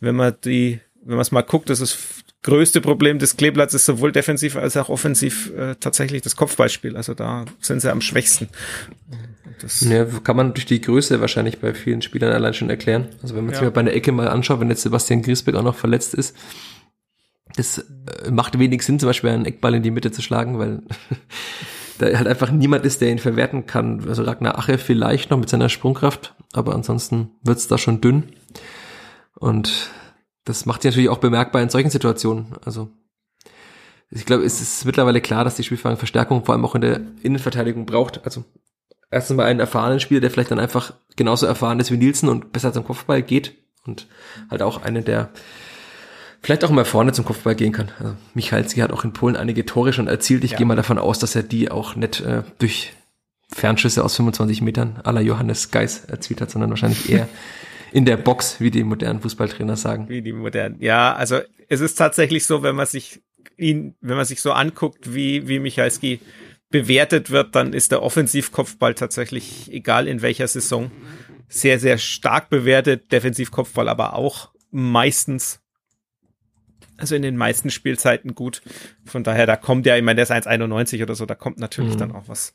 wenn man die, wenn man es mal guckt, das ist größte Problem des Kleeblatts sowohl defensiv als auch offensiv äh, tatsächlich das Kopfballspiel. Also da sind sie am schwächsten. Das ja, kann man durch die Größe wahrscheinlich bei vielen Spielern allein schon erklären. Also wenn man ja. sich mal bei einer Ecke mal anschaut, wenn jetzt Sebastian Griesbeck auch noch verletzt ist, das äh, macht wenig Sinn, zum Beispiel einen Eckball in die Mitte zu schlagen, weil *laughs* da halt einfach niemand ist, der ihn verwerten kann. Also Ragnar Ache vielleicht noch mit seiner Sprungkraft, aber ansonsten wird's da schon dünn. Und das macht sich natürlich auch bemerkbar in solchen Situationen. Also ich glaube, es ist mittlerweile klar, dass die Spielfang Verstärkung vor allem auch in der Innenverteidigung braucht. Also erstens mal einen erfahrenen Spieler, der vielleicht dann einfach genauso erfahren ist wie Nielsen und besser zum Kopfball geht und halt auch einen, der vielleicht auch mal vorne zum Kopfball gehen kann. Also Michalski hat auch in Polen einige Tore schon erzielt. Ich ja. gehe mal davon aus, dass er die auch nicht äh, durch Fernschüsse aus 25 Metern aller Johannes Geis erzielt hat, sondern wahrscheinlich eher *laughs* in der Box, wie die modernen Fußballtrainer sagen. Wie die modernen. Ja, also es ist tatsächlich so, wenn man sich ihn, wenn man sich so anguckt, wie, wie Michalski bewertet wird, dann ist der Offensivkopfball tatsächlich, egal in welcher Saison, sehr, sehr stark bewertet. Defensivkopfball aber auch meistens, also in den meisten Spielzeiten gut. Von daher, da kommt ja, ich meine, der ist 1,91 oder so, da kommt natürlich mhm. dann auch was,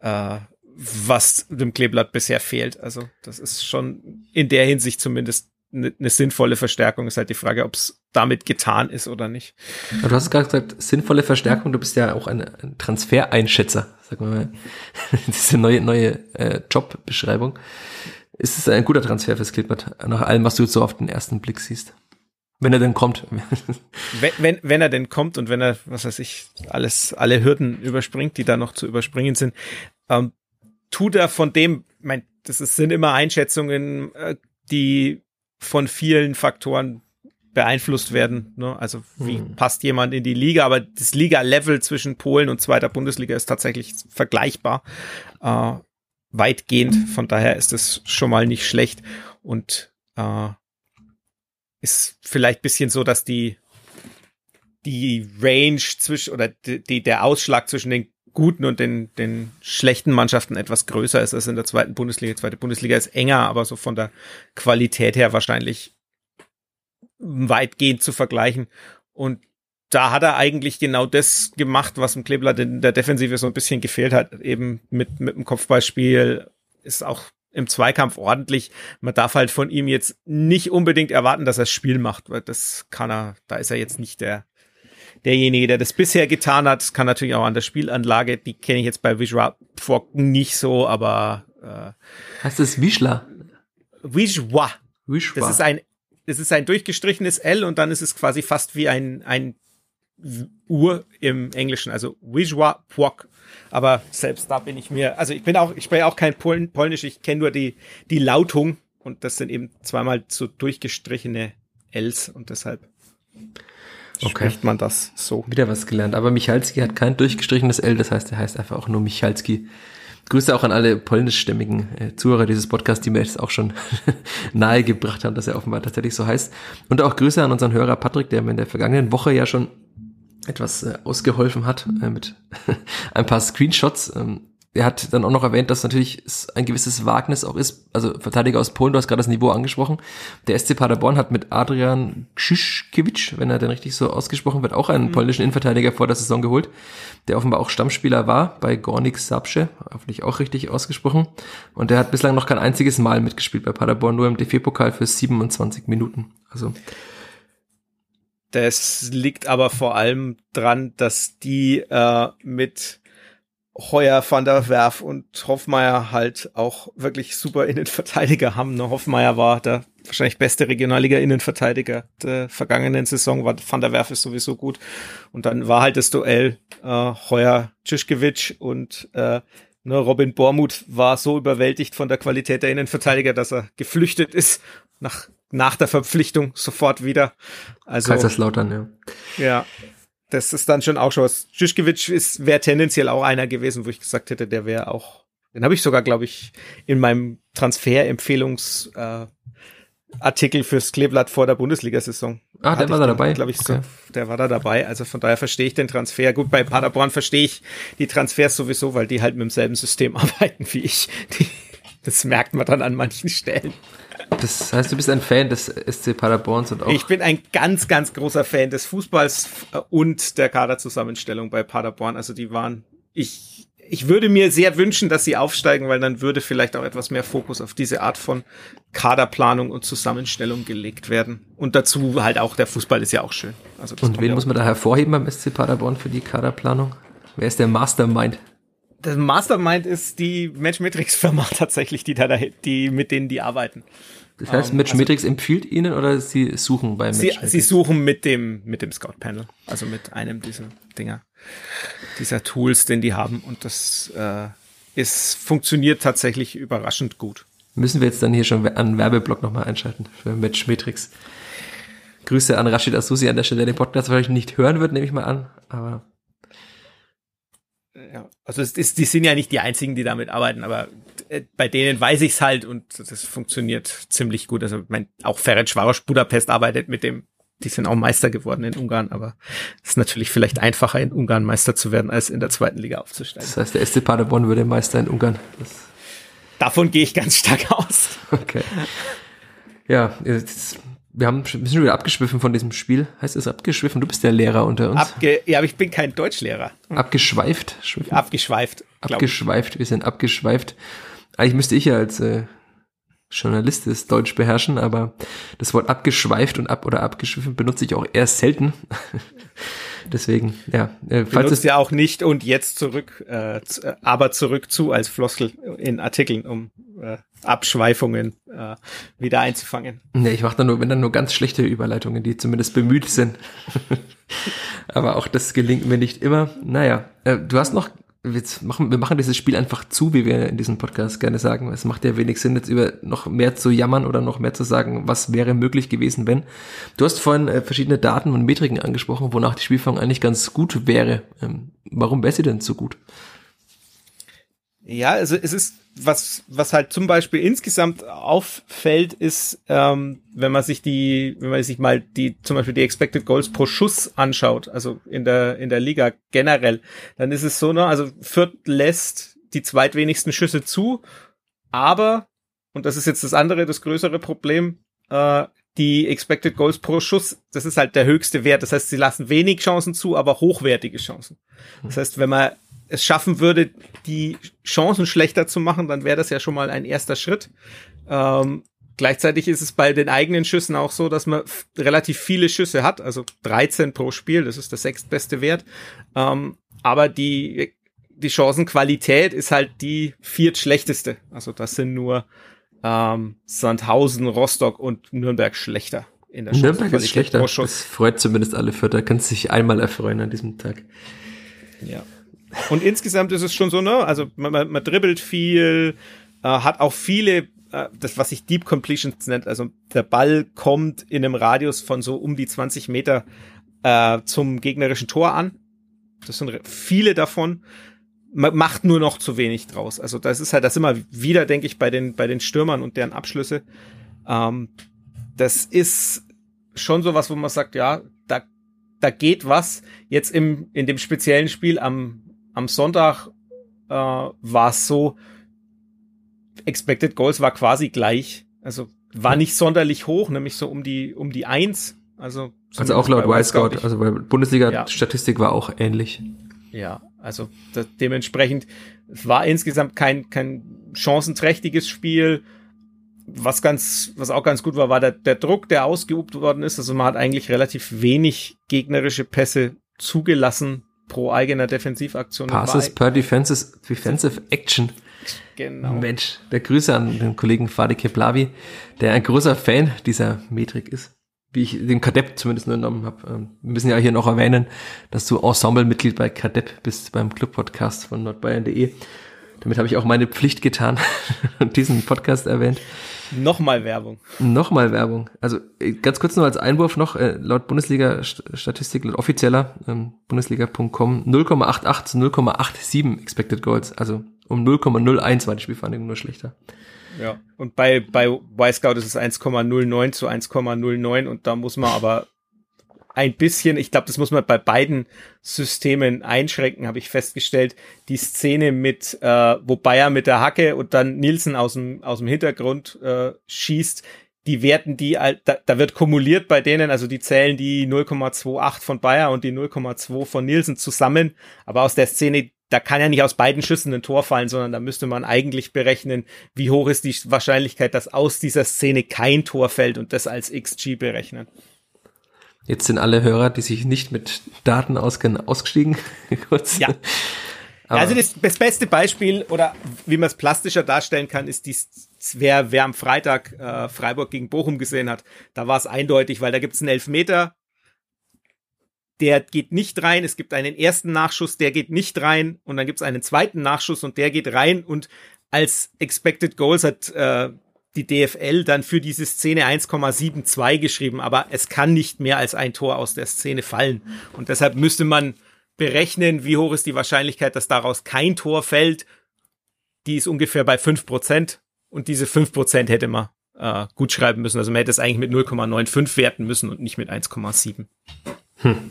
äh, was dem Kleeblatt bisher fehlt. Also das ist schon in der Hinsicht zumindest eine, eine sinnvolle Verstärkung. Ist halt die Frage, ob es damit getan ist oder nicht. du hast gerade gesagt, sinnvolle Verstärkung. Du bist ja auch ein, ein Transfereinschätzer, sag mal. *laughs* Diese neue neue äh, Jobbeschreibung. Ist es ein guter Transfer fürs Klippert, nach allem, was du jetzt so auf den ersten Blick siehst? Wenn er denn kommt. wenn, wenn, wenn er denn kommt und wenn er, was weiß ich, alles, alle Hürden überspringt, die da noch zu überspringen sind, ähm, tut er von dem, mein, das ist, sind immer Einschätzungen, äh, die von vielen Faktoren beeinflusst werden. Ne? Also wie hm. passt jemand in die Liga? Aber das Liga-Level zwischen Polen und zweiter Bundesliga ist tatsächlich vergleichbar. Äh, weitgehend. Von daher ist es schon mal nicht schlecht. Und äh, ist vielleicht bisschen so, dass die die Range zwischen oder die, der Ausschlag zwischen den guten und den, den schlechten Mannschaften etwas größer ist als in der zweiten Bundesliga. Zweite Bundesliga ist enger, aber so von der Qualität her wahrscheinlich weitgehend zu vergleichen. Und da hat er eigentlich genau das gemacht, was im Kleeblatt in der Defensive so ein bisschen gefehlt hat. Eben mit, mit dem Kopfballspiel ist auch im Zweikampf ordentlich. Man darf halt von ihm jetzt nicht unbedingt erwarten, dass er das Spiel macht, weil das kann er, da ist er jetzt nicht der, derjenige, der das bisher getan hat. Das kann natürlich auch an der Spielanlage, die kenne ich jetzt bei Visual Pfog nicht so, aber äh, heißt das Wischler? Wischwa. Wischwa. Das ist ein das ist ein durchgestrichenes L und dann ist es quasi fast wie ein ein Uhr im Englischen, also Wijwa Pwok. Aber selbst da bin ich mir, also ich bin auch, ich spreche auch kein Pol Polnisch, ich kenne nur die, die Lautung und das sind eben zweimal so durchgestrichene Ls und deshalb okay. spricht man das so. Wieder was gelernt. Aber Michalski hat kein durchgestrichenes L, das heißt, er heißt einfach auch nur Michalski. Grüße auch an alle polnischstämmigen äh, Zuhörer dieses Podcasts, die mir jetzt auch schon *laughs* nahegebracht haben, dass er offenbar tatsächlich so heißt. Und auch Grüße an unseren Hörer Patrick, der mir in der vergangenen Woche ja schon etwas äh, ausgeholfen hat äh, mit *laughs* ein paar Screenshots. Ähm, er hat dann auch noch erwähnt, dass natürlich es ein gewisses Wagnis auch ist, also Verteidiger aus Polen, du hast gerade das Niveau angesprochen. Der SC Paderborn hat mit Adrian Krzyszkiewicz, wenn er denn richtig so ausgesprochen wird, auch einen mhm. polnischen Innenverteidiger vor der Saison geholt, der offenbar auch Stammspieler war bei Gornik Sabsche, hoffentlich auch richtig ausgesprochen. Und der hat bislang noch kein einziges Mal mitgespielt bei Paderborn, nur im DFB-Pokal für 27 Minuten. Also das liegt aber vor allem dran, dass die äh, mit Heuer, Van der Werf und Hoffmeier halt auch wirklich super Innenverteidiger haben. Ne? Hoffmeier war der wahrscheinlich beste Regionalliga-Innenverteidiger der vergangenen Saison, Van der Werf ist sowieso gut. Und dann war halt das Duell äh, Heuer Tschischkewitsch und äh, ne, Robin Bormuth war so überwältigt von der Qualität der Innenverteidiger, dass er geflüchtet ist nach, nach der Verpflichtung sofort wieder. Also, Kaiserslautern, ja. Ja, das ist dann schon auch schon was. Schischkewitsch ist wäre tendenziell auch einer gewesen, wo ich gesagt hätte, der wäre auch. Den habe ich sogar, glaube ich, in meinem Transferempfehlungs äh, Artikel fürs Kleeblatt vor der Bundesliga-Saison. Ah, der war da dabei. Glaube ich, okay. so, der war da dabei. Also von daher verstehe ich den Transfer. Gut, bei Paderborn verstehe ich die Transfers sowieso, weil die halt mit demselben System *laughs* arbeiten wie ich. Die, das merkt man dann an manchen Stellen. Das heißt, du bist ein Fan des SC Paderborns und auch. Ich bin ein ganz, ganz großer Fan des Fußballs und der Kaderzusammenstellung bei Paderborn. Also die waren, ich, ich würde mir sehr wünschen, dass sie aufsteigen, weil dann würde vielleicht auch etwas mehr Fokus auf diese Art von Kaderplanung und Zusammenstellung gelegt werden. Und dazu halt auch, der Fußball ist ja auch schön. Also und wen muss man da hervorheben beim SC Paderborn für die Kaderplanung? Wer ist der Mastermind? Das Mastermind ist die Matchmetrics-Firma *laughs* tatsächlich, die da, die, mit denen die arbeiten. Das heißt, um, Matchmetrics also, empfiehlt Ihnen oder Sie suchen bei Matchmetrics? Sie, Sie suchen mit dem, mit dem Scout-Panel, also mit einem dieser Dinger, dieser Tools, den die haben und das äh, ist, funktioniert tatsächlich überraschend gut. Müssen wir jetzt dann hier schon einen Werbeblock nochmal einschalten für Matchmetrics. Grüße an Rashid Asusi an der Stelle, der den Podcast wahrscheinlich nicht hören wird, nehme ich mal an, aber ja, also es ist, die sind ja nicht die einzigen, die damit arbeiten, aber äh, bei denen weiß ich's halt und das funktioniert ziemlich gut. Also mein, auch Ferenc Varos Budapest arbeitet mit dem, die sind auch Meister geworden in Ungarn, aber es ist natürlich vielleicht einfacher in Ungarn Meister zu werden, als in der zweiten Liga aufzusteigen. Das heißt, der SC Paderborn würde Meister in Ungarn. Das Davon gehe ich ganz stark aus. Okay. Ja, jetzt wir haben ein bisschen wieder abgeschwiffen von diesem Spiel. Heißt es abgeschwiffen? Du bist der Lehrer unter uns. Abge ja, aber ich bin kein Deutschlehrer. Abgeschweift? Schwiffen? Abgeschweift. Abgeschweift, wir sind abgeschweift. Eigentlich müsste ich ja als äh, Journalist das Deutsch beherrschen, aber das Wort abgeschweift und ab oder abgeschwiffen benutze ich auch eher selten. *laughs* Deswegen, ja. Äh, falls es ja auch nicht und jetzt zurück, äh, aber zurück zu als Floskel in Artikeln, um äh, Abschweifungen äh, wieder einzufangen. Nee, ich mache dann nur, wenn dann nur ganz schlechte Überleitungen, die zumindest bemüht sind. *laughs* aber auch das gelingt mir nicht immer. Naja, äh, du hast noch jetzt machen, wir machen dieses Spiel einfach zu, wie wir in diesem Podcast gerne sagen. Es macht ja wenig Sinn, jetzt über noch mehr zu jammern oder noch mehr zu sagen, was wäre möglich gewesen, wenn. Du hast vorhin äh, verschiedene Daten und Metriken angesprochen, wonach die Spielführung eigentlich ganz gut wäre. Ähm, warum wäre sie denn so gut? Ja, also es ist was, was halt zum Beispiel insgesamt auffällt, ist, ähm, wenn man sich die, wenn man sich mal die, zum Beispiel die Expected Goals pro Schuss anschaut, also in der, in der Liga generell, dann ist es so, ne, also Fürth lässt die zweitwenigsten Schüsse zu, aber, und das ist jetzt das andere, das größere Problem, äh, die Expected Goals pro Schuss, das ist halt der höchste Wert. Das heißt, sie lassen wenig Chancen zu, aber hochwertige Chancen. Das heißt, wenn man es schaffen würde, die Chancen schlechter zu machen, dann wäre das ja schon mal ein erster Schritt. Ähm, gleichzeitig ist es bei den eigenen Schüssen auch so, dass man relativ viele Schüsse hat, also 13 pro Spiel, das ist der sechstbeste Wert. Ähm, aber die, die Chancenqualität ist halt die viertschlechteste. Also das sind nur ähm, Sandhausen, Rostock und Nürnberg schlechter. In der Nürnberg ist schlechter. Das freut zumindest alle Vierter. Kannst sich einmal erfreuen an diesem Tag. Ja. Und insgesamt ist es schon so, ne? Also man, man, man dribbelt viel, äh, hat auch viele, äh, das was sich Deep Completions nennt. Also der Ball kommt in einem Radius von so um die 20 Meter äh, zum gegnerischen Tor an. Das sind viele davon. Man macht nur noch zu wenig draus. Also das ist halt das immer wieder, denke ich, bei den bei den Stürmern und deren Abschlüsse. Ähm, das ist schon so was, wo man sagt, ja, da da geht was. Jetzt im in dem speziellen Spiel am am Sonntag äh, war es so, Expected Goals war quasi gleich. Also war nicht sonderlich hoch, nämlich so um die, um die eins. Also, also auch laut Y-Scout, also bei Bundesliga-Statistik ja. war auch ähnlich. Ja, also das, dementsprechend war insgesamt kein, kein chancenträchtiges Spiel. Was ganz, was auch ganz gut war, war der, der Druck, der ausgeübt worden ist. Also man hat eigentlich relativ wenig gegnerische Pässe zugelassen pro eigener Defensivaktion. Passes per defensive, defensive Action. Genau. Mensch, der Grüße an den Kollegen Fadi Keplavi, der ein großer Fan dieser Metrik ist wie ich den Kadepp zumindest nur entnommen habe. Ähm, wir müssen ja hier noch erwähnen, dass du Ensemble-Mitglied bei Kadepp bist, beim Club-Podcast von nordbayern.de. Damit habe ich auch meine Pflicht getan *laughs* und diesen Podcast erwähnt. Nochmal Werbung. Nochmal Werbung. Also äh, ganz kurz nur als Einwurf noch, äh, laut Bundesliga-Statistik, laut offizieller ähm, Bundesliga.com 0,88 zu 0,87 Expected Goals. Also um 0,01 war die Spielvereinigung nur schlechter. Ja, und bei, bei Y-Scout ist es 1,09 zu 1,09 und da muss man aber ein bisschen, ich glaube, das muss man bei beiden Systemen einschränken, habe ich festgestellt. Die Szene mit, äh, wo Bayer mit der Hacke und dann Nielsen aus dem, aus dem Hintergrund äh, schießt, die werten die, da, da wird kumuliert bei denen, also die zählen die 0,28 von Bayer und die 0,2 von Nielsen zusammen. Aber aus der Szene, da kann ja nicht aus beiden Schüssen ein Tor fallen, sondern da müsste man eigentlich berechnen, wie hoch ist die Wahrscheinlichkeit, dass aus dieser Szene kein Tor fällt und das als XG berechnen. Jetzt sind alle Hörer, die sich nicht mit Daten auskennen, ausgestiegen. *laughs* Kurz. Ja. also das, das, beste Beispiel oder wie man es plastischer darstellen kann, ist dies, wer, wer am Freitag äh, Freiburg gegen Bochum gesehen hat. Da war es eindeutig, weil da gibt es einen Elfmeter, der geht nicht rein. Es gibt einen ersten Nachschuss, der geht nicht rein. Und dann gibt es einen zweiten Nachschuss und der geht rein. Und als Expected Goals hat äh, die DFL dann für diese Szene 1,72 geschrieben. Aber es kann nicht mehr als ein Tor aus der Szene fallen. Und deshalb müsste man berechnen, wie hoch ist die Wahrscheinlichkeit, dass daraus kein Tor fällt. Die ist ungefähr bei fünf Prozent. Und diese fünf Prozent hätte man äh, gut schreiben müssen. Also man hätte es eigentlich mit 0,95 werten müssen und nicht mit 1,7. Hm.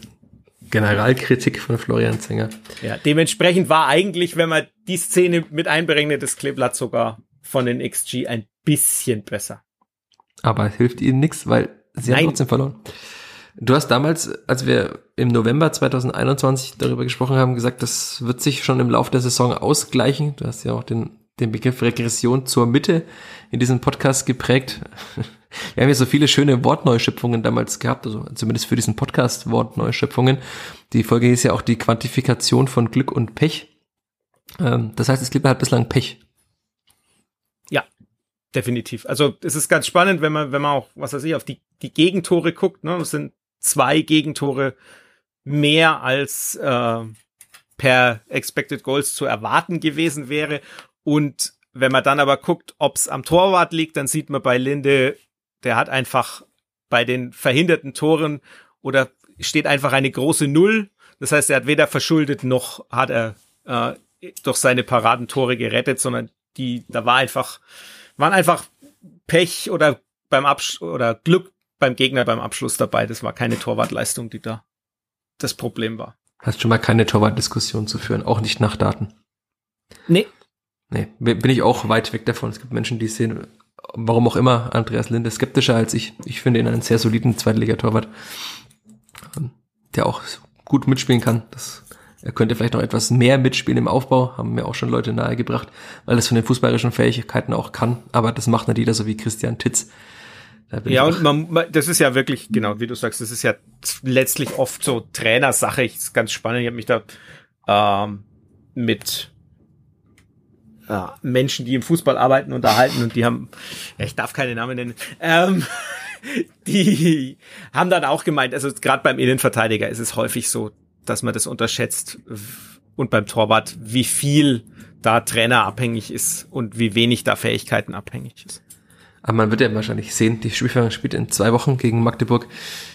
Generalkritik von Florian Zenger. Ja, dementsprechend war eigentlich, wenn man die Szene mit einberechnet, das Kleeblatt sogar von den XG ein bisschen besser. Aber hilft ihnen nichts, weil sie Nein. haben trotzdem verloren. Du hast damals, als wir im November 2021 darüber gesprochen haben, gesagt, das wird sich schon im Laufe der Saison ausgleichen. Du hast ja auch den, den Begriff Regression zur Mitte in diesem Podcast geprägt. *laughs* Wir haben ja so viele schöne Wortneuschöpfungen damals gehabt, also zumindest für diesen Podcast Wortneuschöpfungen. Die Folge ist ja auch die Quantifikation von Glück und Pech. Ähm, das heißt, es gibt halt bislang Pech. Definitiv. Also es ist ganz spannend, wenn man, wenn man auch, was weiß ich, auf die, die Gegentore guckt. Ne? Es sind zwei Gegentore mehr als äh, per Expected Goals zu erwarten gewesen wäre. Und wenn man dann aber guckt, ob es am Torwart liegt, dann sieht man bei Linde der hat einfach bei den verhinderten Toren oder steht einfach eine große Null. Das heißt, er hat weder verschuldet noch hat er äh, durch seine Paradentore gerettet, sondern die, da war einfach, waren einfach Pech oder beim Absch oder Glück beim Gegner beim Abschluss dabei. Das war keine Torwartleistung, die da das Problem war. Hast schon mal keine Torwartdiskussion zu führen, auch nicht nach Daten. Nee. Nee, bin ich auch weit weg davon. Es gibt Menschen, die sehen warum auch immer, Andreas Linde skeptischer als ich. Ich finde ihn einen sehr soliden Zweitligatorwart, ähm, der auch gut mitspielen kann. Das, er könnte vielleicht noch etwas mehr mitspielen im Aufbau, haben mir auch schon Leute nahegebracht, weil das von den fußballerischen Fähigkeiten auch kann. Aber das macht nicht jeder so wie Christian Titz. Ja, und man, das ist ja wirklich, genau, wie du sagst, das ist ja letztlich oft so Trainersache. Ich, ist ganz spannend. Ich habe mich da ähm, mit äh, Menschen, die im Fußball arbeiten, unterhalten und die haben, ja, ich darf keine Namen nennen, ähm, *laughs* die haben dann auch gemeint, also gerade beim Innenverteidiger ist es häufig so, dass man das unterschätzt und beim Torwart, wie viel da Trainer abhängig ist und wie wenig da Fähigkeiten abhängig ist. Aber man wird ja wahrscheinlich sehen, die Spielvereinigung spielt in zwei Wochen gegen Magdeburg.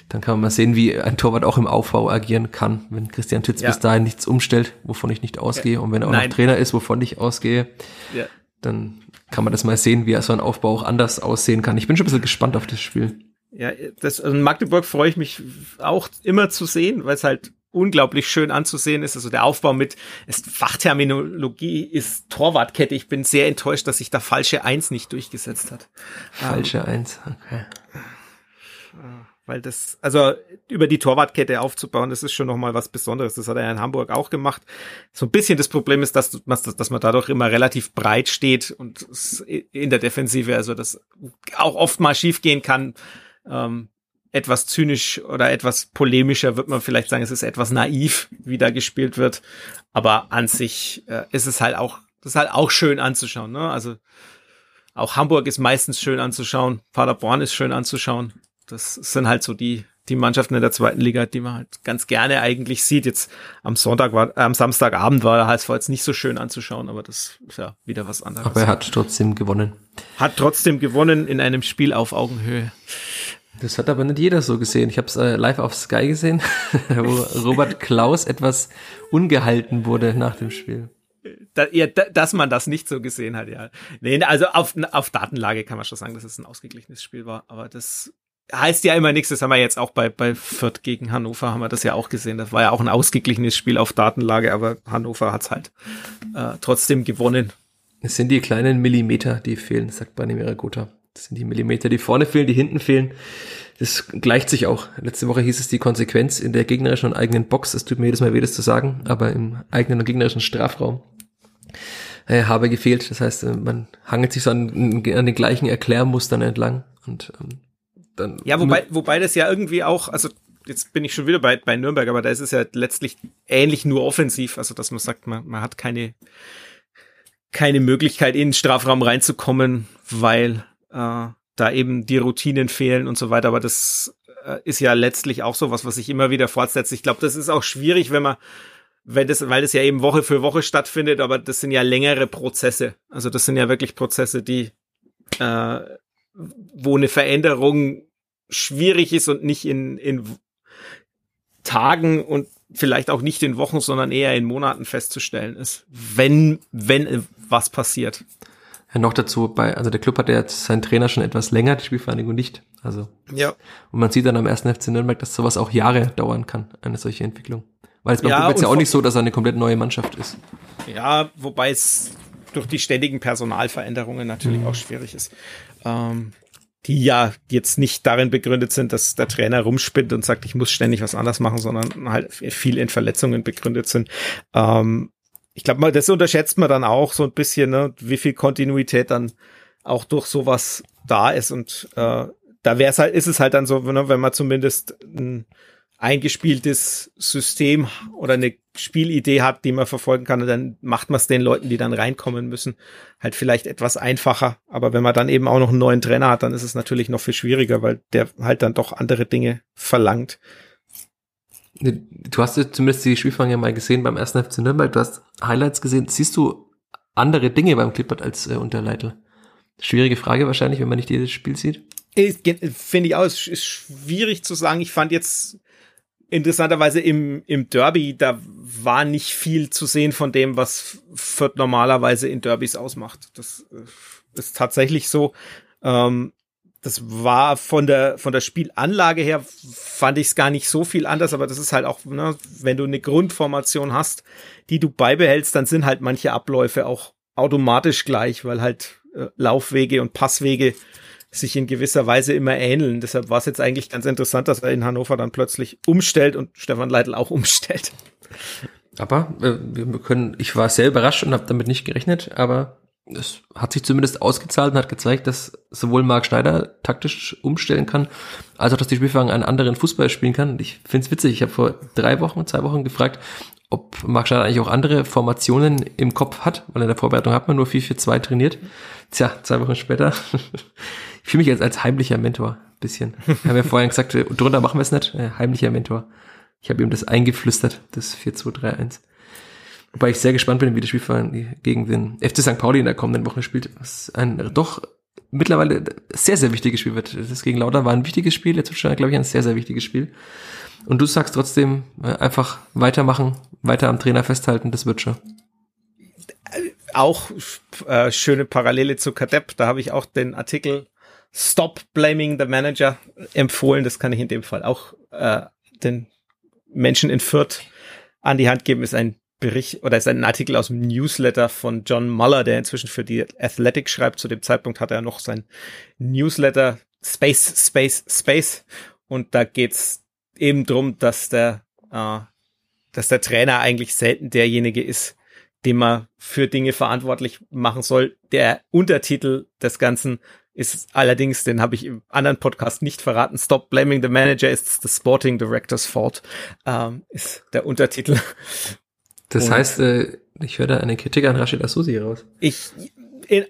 Dann kann man mal sehen, wie ein Torwart auch im Aufbau agieren kann, wenn Christian Titz ja. bis dahin nichts umstellt, wovon ich nicht ausgehe. Ja. Und wenn er auch Nein. noch Trainer ist, wovon ich ausgehe, ja. dann kann man das mal sehen, wie so ein Aufbau auch anders aussehen kann. Ich bin schon ein bisschen gespannt auf das Spiel. Ja, das, also in Magdeburg freue ich mich auch immer zu sehen, weil es halt unglaublich schön anzusehen ist. Also der Aufbau mit ist Fachterminologie ist Torwartkette. Ich bin sehr enttäuscht, dass sich da falsche Eins nicht durchgesetzt hat. Falsche ähm, Eins, okay. Weil das, also über die Torwartkette aufzubauen, das ist schon nochmal was Besonderes. Das hat er in Hamburg auch gemacht. So ein bisschen das Problem ist, dass, dass man dadurch immer relativ breit steht und in der Defensive, also das auch oft mal schief gehen kann. Ähm, etwas zynisch oder etwas polemischer wird man vielleicht sagen, es ist etwas naiv, wie da gespielt wird. Aber an sich äh, ist es halt auch, das ist halt auch schön anzuschauen. Ne? Also auch Hamburg ist meistens schön anzuschauen, Paderborn ist schön anzuschauen. Das sind halt so die, die Mannschaften in der zweiten Liga, die man halt ganz gerne eigentlich sieht. Jetzt am Sonntag war, äh, am Samstagabend war der HSV jetzt nicht so schön anzuschauen, aber das ist ja wieder was anderes. Aber er hat trotzdem gewonnen. Hat trotzdem gewonnen in einem Spiel auf Augenhöhe. Das hat aber nicht jeder so gesehen. Ich habe es äh, live auf Sky gesehen, *laughs* wo Robert Klaus etwas ungehalten wurde nach dem Spiel. Da, ja, da, dass man das nicht so gesehen hat, ja. Nee, also auf, auf Datenlage kann man schon sagen, dass es ein ausgeglichenes Spiel war. Aber das heißt ja immer nichts. Das haben wir jetzt auch bei, bei Fürth gegen Hannover, haben wir das ja auch gesehen. Das war ja auch ein ausgeglichenes Spiel auf Datenlage, aber Hannover hat's halt äh, trotzdem gewonnen. Es sind die kleinen Millimeter, die fehlen, sagt Banimira Gotha. Das sind die Millimeter, die vorne fehlen, die hinten fehlen. Das gleicht sich auch. Letzte Woche hieß es die Konsequenz in der gegnerischen und eigenen Box. Es tut mir jedes Mal weh, das zu sagen, aber im eigenen und gegnerischen Strafraum äh, habe gefehlt. Das heißt, äh, man hangelt sich so an, an den gleichen Erklärmustern entlang und ähm, dann. Ja, wobei, wobei das ja irgendwie auch, also jetzt bin ich schon wieder bei, bei Nürnberg, aber da ist es ja letztlich ähnlich nur offensiv, also dass man sagt, man, man hat keine, keine Möglichkeit in den Strafraum reinzukommen, weil äh, da eben die Routinen fehlen und so weiter. Aber das äh, ist ja letztlich auch so was, was sich immer wieder fortsetzt. Ich glaube, das ist auch schwierig, wenn man, wenn das, weil das ja eben Woche für Woche stattfindet, aber das sind ja längere Prozesse. Also das sind ja wirklich Prozesse, die, äh, wo eine Veränderung schwierig ist und nicht in, in Tagen und vielleicht auch nicht in Wochen, sondern eher in Monaten festzustellen ist, wenn, wenn was passiert. Ja, noch dazu, bei, also der Club hat ja jetzt seinen Trainer schon etwas länger, die Spielvereinigung nicht. Also. Ja. Und man sieht dann am ersten FC Nürnberg, dass sowas auch Jahre dauern kann, eine solche Entwicklung. Weil es beim ja, Club jetzt ja auch nicht so, dass er eine komplett neue Mannschaft ist. Ja, wobei es durch die ständigen Personalveränderungen natürlich mhm. auch schwierig ist. Ähm, die ja jetzt nicht darin begründet sind, dass der Trainer rumspinnt und sagt, ich muss ständig was anders machen, sondern halt viel in Verletzungen begründet sind. Ähm, ich glaube das unterschätzt man dann auch so ein bisschen, ne, wie viel Kontinuität dann auch durch sowas da ist. Und äh, da wäre es halt, ist es halt dann so, ne, wenn man zumindest ein eingespieltes System oder eine Spielidee hat, die man verfolgen kann, dann macht man es den Leuten, die dann reinkommen müssen, halt vielleicht etwas einfacher. Aber wenn man dann eben auch noch einen neuen Trainer hat, dann ist es natürlich noch viel schwieriger, weil der halt dann doch andere Dinge verlangt. Du hast zumindest die Spielfang ja mal gesehen beim ersten FC Nürnberg. Du hast Highlights gesehen. Siehst du andere Dinge beim Clipboard als äh, unter Leitl? Schwierige Frage wahrscheinlich, wenn man nicht jedes Spiel sieht. Finde ich auch, ist schwierig zu sagen. Ich fand jetzt interessanterweise im, im Derby, da war nicht viel zu sehen von dem, was Fürth normalerweise in Derbys ausmacht. Das äh, ist tatsächlich so. Ähm, das war von der von der Spielanlage her fand ich es gar nicht so viel anders, aber das ist halt auch, ne, wenn du eine Grundformation hast, die du beibehältst, dann sind halt manche Abläufe auch automatisch gleich, weil halt äh, Laufwege und Passwege sich in gewisser Weise immer ähneln. Deshalb war es jetzt eigentlich ganz interessant, dass er in Hannover dann plötzlich umstellt und Stefan Leitl auch *laughs* umstellt. Aber äh, wir können, ich war sehr überrascht und habe damit nicht gerechnet, aber es hat sich zumindest ausgezahlt und hat gezeigt, dass sowohl Marc Schneider taktisch umstellen kann, als auch, dass die Spielfang einen anderen Fußball spielen kann. Und ich finde es witzig, ich habe vor drei Wochen, zwei Wochen gefragt, ob Marc Schneider eigentlich auch andere Formationen im Kopf hat, weil in der Vorbereitung hat man nur 4-4-2 trainiert. Tja, zwei Wochen später. *laughs* ich fühle mich jetzt als heimlicher Mentor, bisschen. Wir haben ja vorhin gesagt, drunter machen wir es nicht, äh, heimlicher Mentor. Ich habe ihm das eingeflüstert, das 4-2-3-1. Wobei ich sehr gespannt bin, wie das Spiel gegen den FC St. Pauli in der kommenden Woche spielt. Was ein doch mittlerweile sehr, sehr wichtiges Spiel wird. Das gegen Lauter war ein wichtiges Spiel, jetzt wird schon, glaube ich, ein sehr, sehr wichtiges Spiel. Und du sagst trotzdem, äh, einfach weitermachen, weiter am Trainer festhalten, das wird schon. Auch äh, schöne Parallele zu Kadepp, da habe ich auch den Artikel Stop Blaming the Manager empfohlen. Das kann ich in dem Fall auch äh, den Menschen in Fürth an die Hand geben, ist ein Bericht oder ist ein Artikel aus dem Newsletter von John Muller, der inzwischen für die Athletic schreibt. Zu dem Zeitpunkt hat er noch sein Newsletter Space, Space, Space. Und da geht's eben drum, dass der, äh, dass der Trainer eigentlich selten derjenige ist, den man für Dinge verantwortlich machen soll. Der Untertitel des Ganzen ist allerdings, den habe ich im anderen Podcast nicht verraten, Stop Blaming the Manager, it's the Sporting Director's Fault, ähm, ist der Untertitel. Das Und heißt, äh, ich höre da eine Kritik an Rashid Asusi raus. Ich in,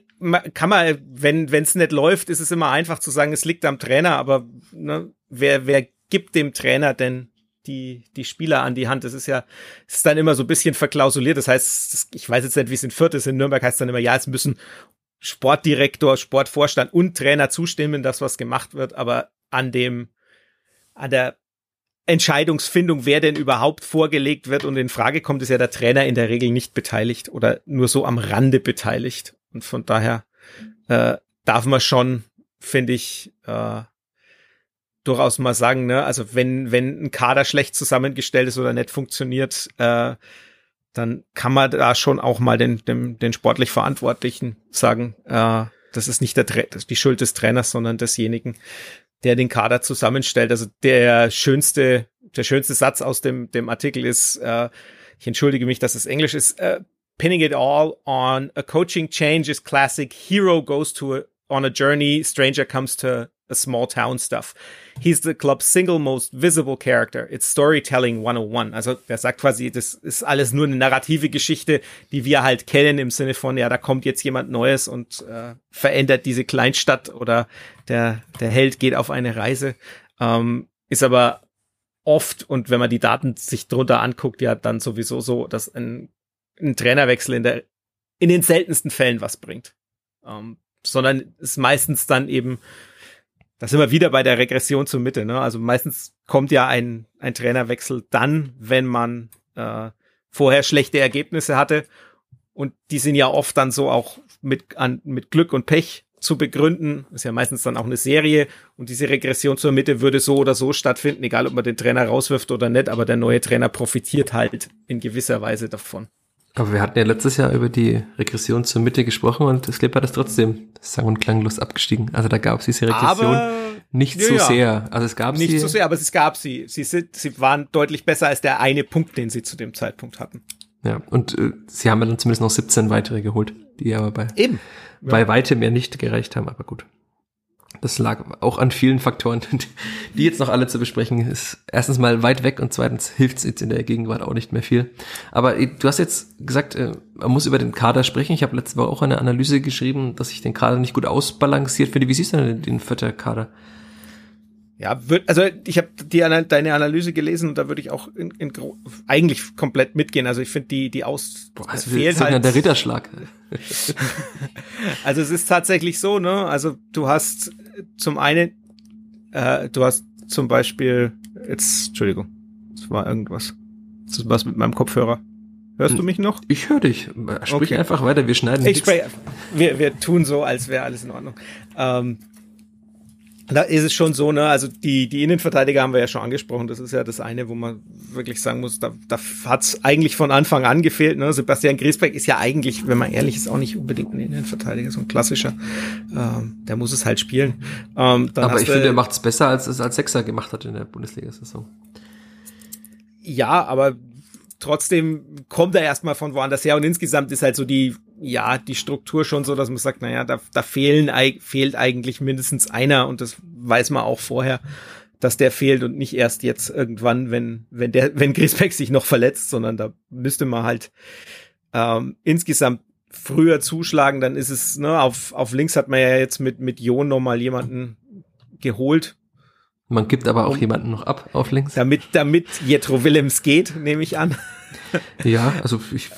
kann man, wenn es nicht läuft, ist es immer einfach zu sagen, es liegt am Trainer, aber ne, wer, wer gibt dem Trainer denn die, die Spieler an die Hand. Das ist ja, es ist dann immer so ein bisschen verklausuliert. Das heißt, ich weiß jetzt nicht, wie es in Fürth ist. In Nürnberg heißt es dann immer, ja, es müssen Sportdirektor, Sportvorstand und Trainer zustimmen, dass was gemacht wird, aber an dem, an der Entscheidungsfindung, wer denn überhaupt vorgelegt wird und in Frage kommt, ist ja der Trainer in der Regel nicht beteiligt oder nur so am Rande beteiligt. Und von daher äh, darf man schon, finde ich, äh, durchaus mal sagen, ne, also wenn, wenn ein Kader schlecht zusammengestellt ist oder nicht funktioniert, äh, dann kann man da schon auch mal den, dem, den sportlich Verantwortlichen sagen, äh, das ist nicht der, das ist die Schuld des Trainers, sondern desjenigen, der den Kader zusammenstellt. Also der schönste, der schönste Satz aus dem, dem Artikel ist, äh, ich entschuldige mich, dass es Englisch ist, uh, pinning it all on a coaching change is classic. Hero goes to a, on a journey. Stranger comes to small town stuff. He's the club's single most visible character. It's storytelling 101. Also der sagt quasi, das ist alles nur eine narrative Geschichte, die wir halt kennen im Sinne von, ja, da kommt jetzt jemand Neues und äh, verändert diese Kleinstadt oder der, der Held geht auf eine Reise. Ähm, ist aber oft, und wenn man die Daten sich drunter anguckt, ja, dann sowieso so, dass ein, ein Trainerwechsel in der, in den seltensten Fällen was bringt. Ähm, sondern ist meistens dann eben da sind wir wieder bei der Regression zur Mitte. Ne? Also meistens kommt ja ein, ein Trainerwechsel dann, wenn man äh, vorher schlechte Ergebnisse hatte. Und die sind ja oft dann so auch mit, an, mit Glück und Pech zu begründen. ist ja meistens dann auch eine Serie. Und diese Regression zur Mitte würde so oder so stattfinden, egal ob man den Trainer rauswirft oder nicht. Aber der neue Trainer profitiert halt in gewisser Weise davon. Aber wir hatten ja letztes Jahr über die Regression zur Mitte gesprochen und das Clip hat es trotzdem sang- und klanglos abgestiegen. Also da gab es diese Regression Aber, nicht ja, so sehr. Also es gab nicht sie. so sehr, aber es gab sie. Sie sind, sie waren deutlich besser als der eine Punkt, den sie zu dem Zeitpunkt hatten. Ja, und äh, sie haben dann zumindest noch 17 weitere geholt, die aber bei, Eben. bei weitem ja nicht gereicht haben, aber gut. Das lag auch an vielen Faktoren, *laughs* die jetzt noch alle zu besprechen ist. Erstens mal weit weg und zweitens hilft es jetzt in der Gegenwart auch nicht mehr viel. Aber äh, du hast jetzt gesagt, äh, man muss über den Kader sprechen. Ich habe letzte Woche auch eine Analyse geschrieben, dass ich den Kader nicht gut ausbalanciert finde. Wie siehst du denn den vierter Kader? Ja, würd, also ich habe deine Analyse gelesen und da würde ich auch in, in, eigentlich komplett mitgehen. Also ich finde die die aus Boah, es fehlt halt ja der Ritterschlag. *laughs* *laughs* also es ist tatsächlich so, ne? Also du hast zum einen, äh, du hast zum Beispiel jetzt, Entschuldigung, das war irgendwas, das ist was mit meinem Kopfhörer. Hörst du mich noch? Ich höre dich. Sprich okay. einfach weiter, wir schneiden ich sprech, wir, wir tun so, als wäre alles in Ordnung. Ähm, da ist es schon so, ne, also die, die Innenverteidiger haben wir ja schon angesprochen, das ist ja das eine, wo man wirklich sagen muss, da, da hat's eigentlich von Anfang an gefehlt, ne, Sebastian Griesbeck ist ja eigentlich, wenn man ehrlich ist, auch nicht unbedingt ein Innenverteidiger, so ein klassischer, ähm, der muss es halt spielen. Ähm, Aber ich finde, er macht's besser, als es als Sechser gemacht hat in der Bundesliga-Saison. Ja, aber trotzdem kommt er erstmal von woanders her und insgesamt ist halt so die, ja, die Struktur schon so, dass man sagt, naja, da, da fehlen, fehlt eigentlich mindestens einer und das weiß man auch vorher, dass der fehlt und nicht erst jetzt irgendwann, wenn, wenn der, wenn Griesbeck sich noch verletzt, sondern da müsste man halt ähm, insgesamt früher zuschlagen, dann ist es, ne, auf, auf links hat man ja jetzt mit, mit Jon nochmal jemanden geholt, man gibt aber auch um, jemanden noch ab auf links. Damit, damit Jetro Willems geht, nehme ich an. Ja, also ich,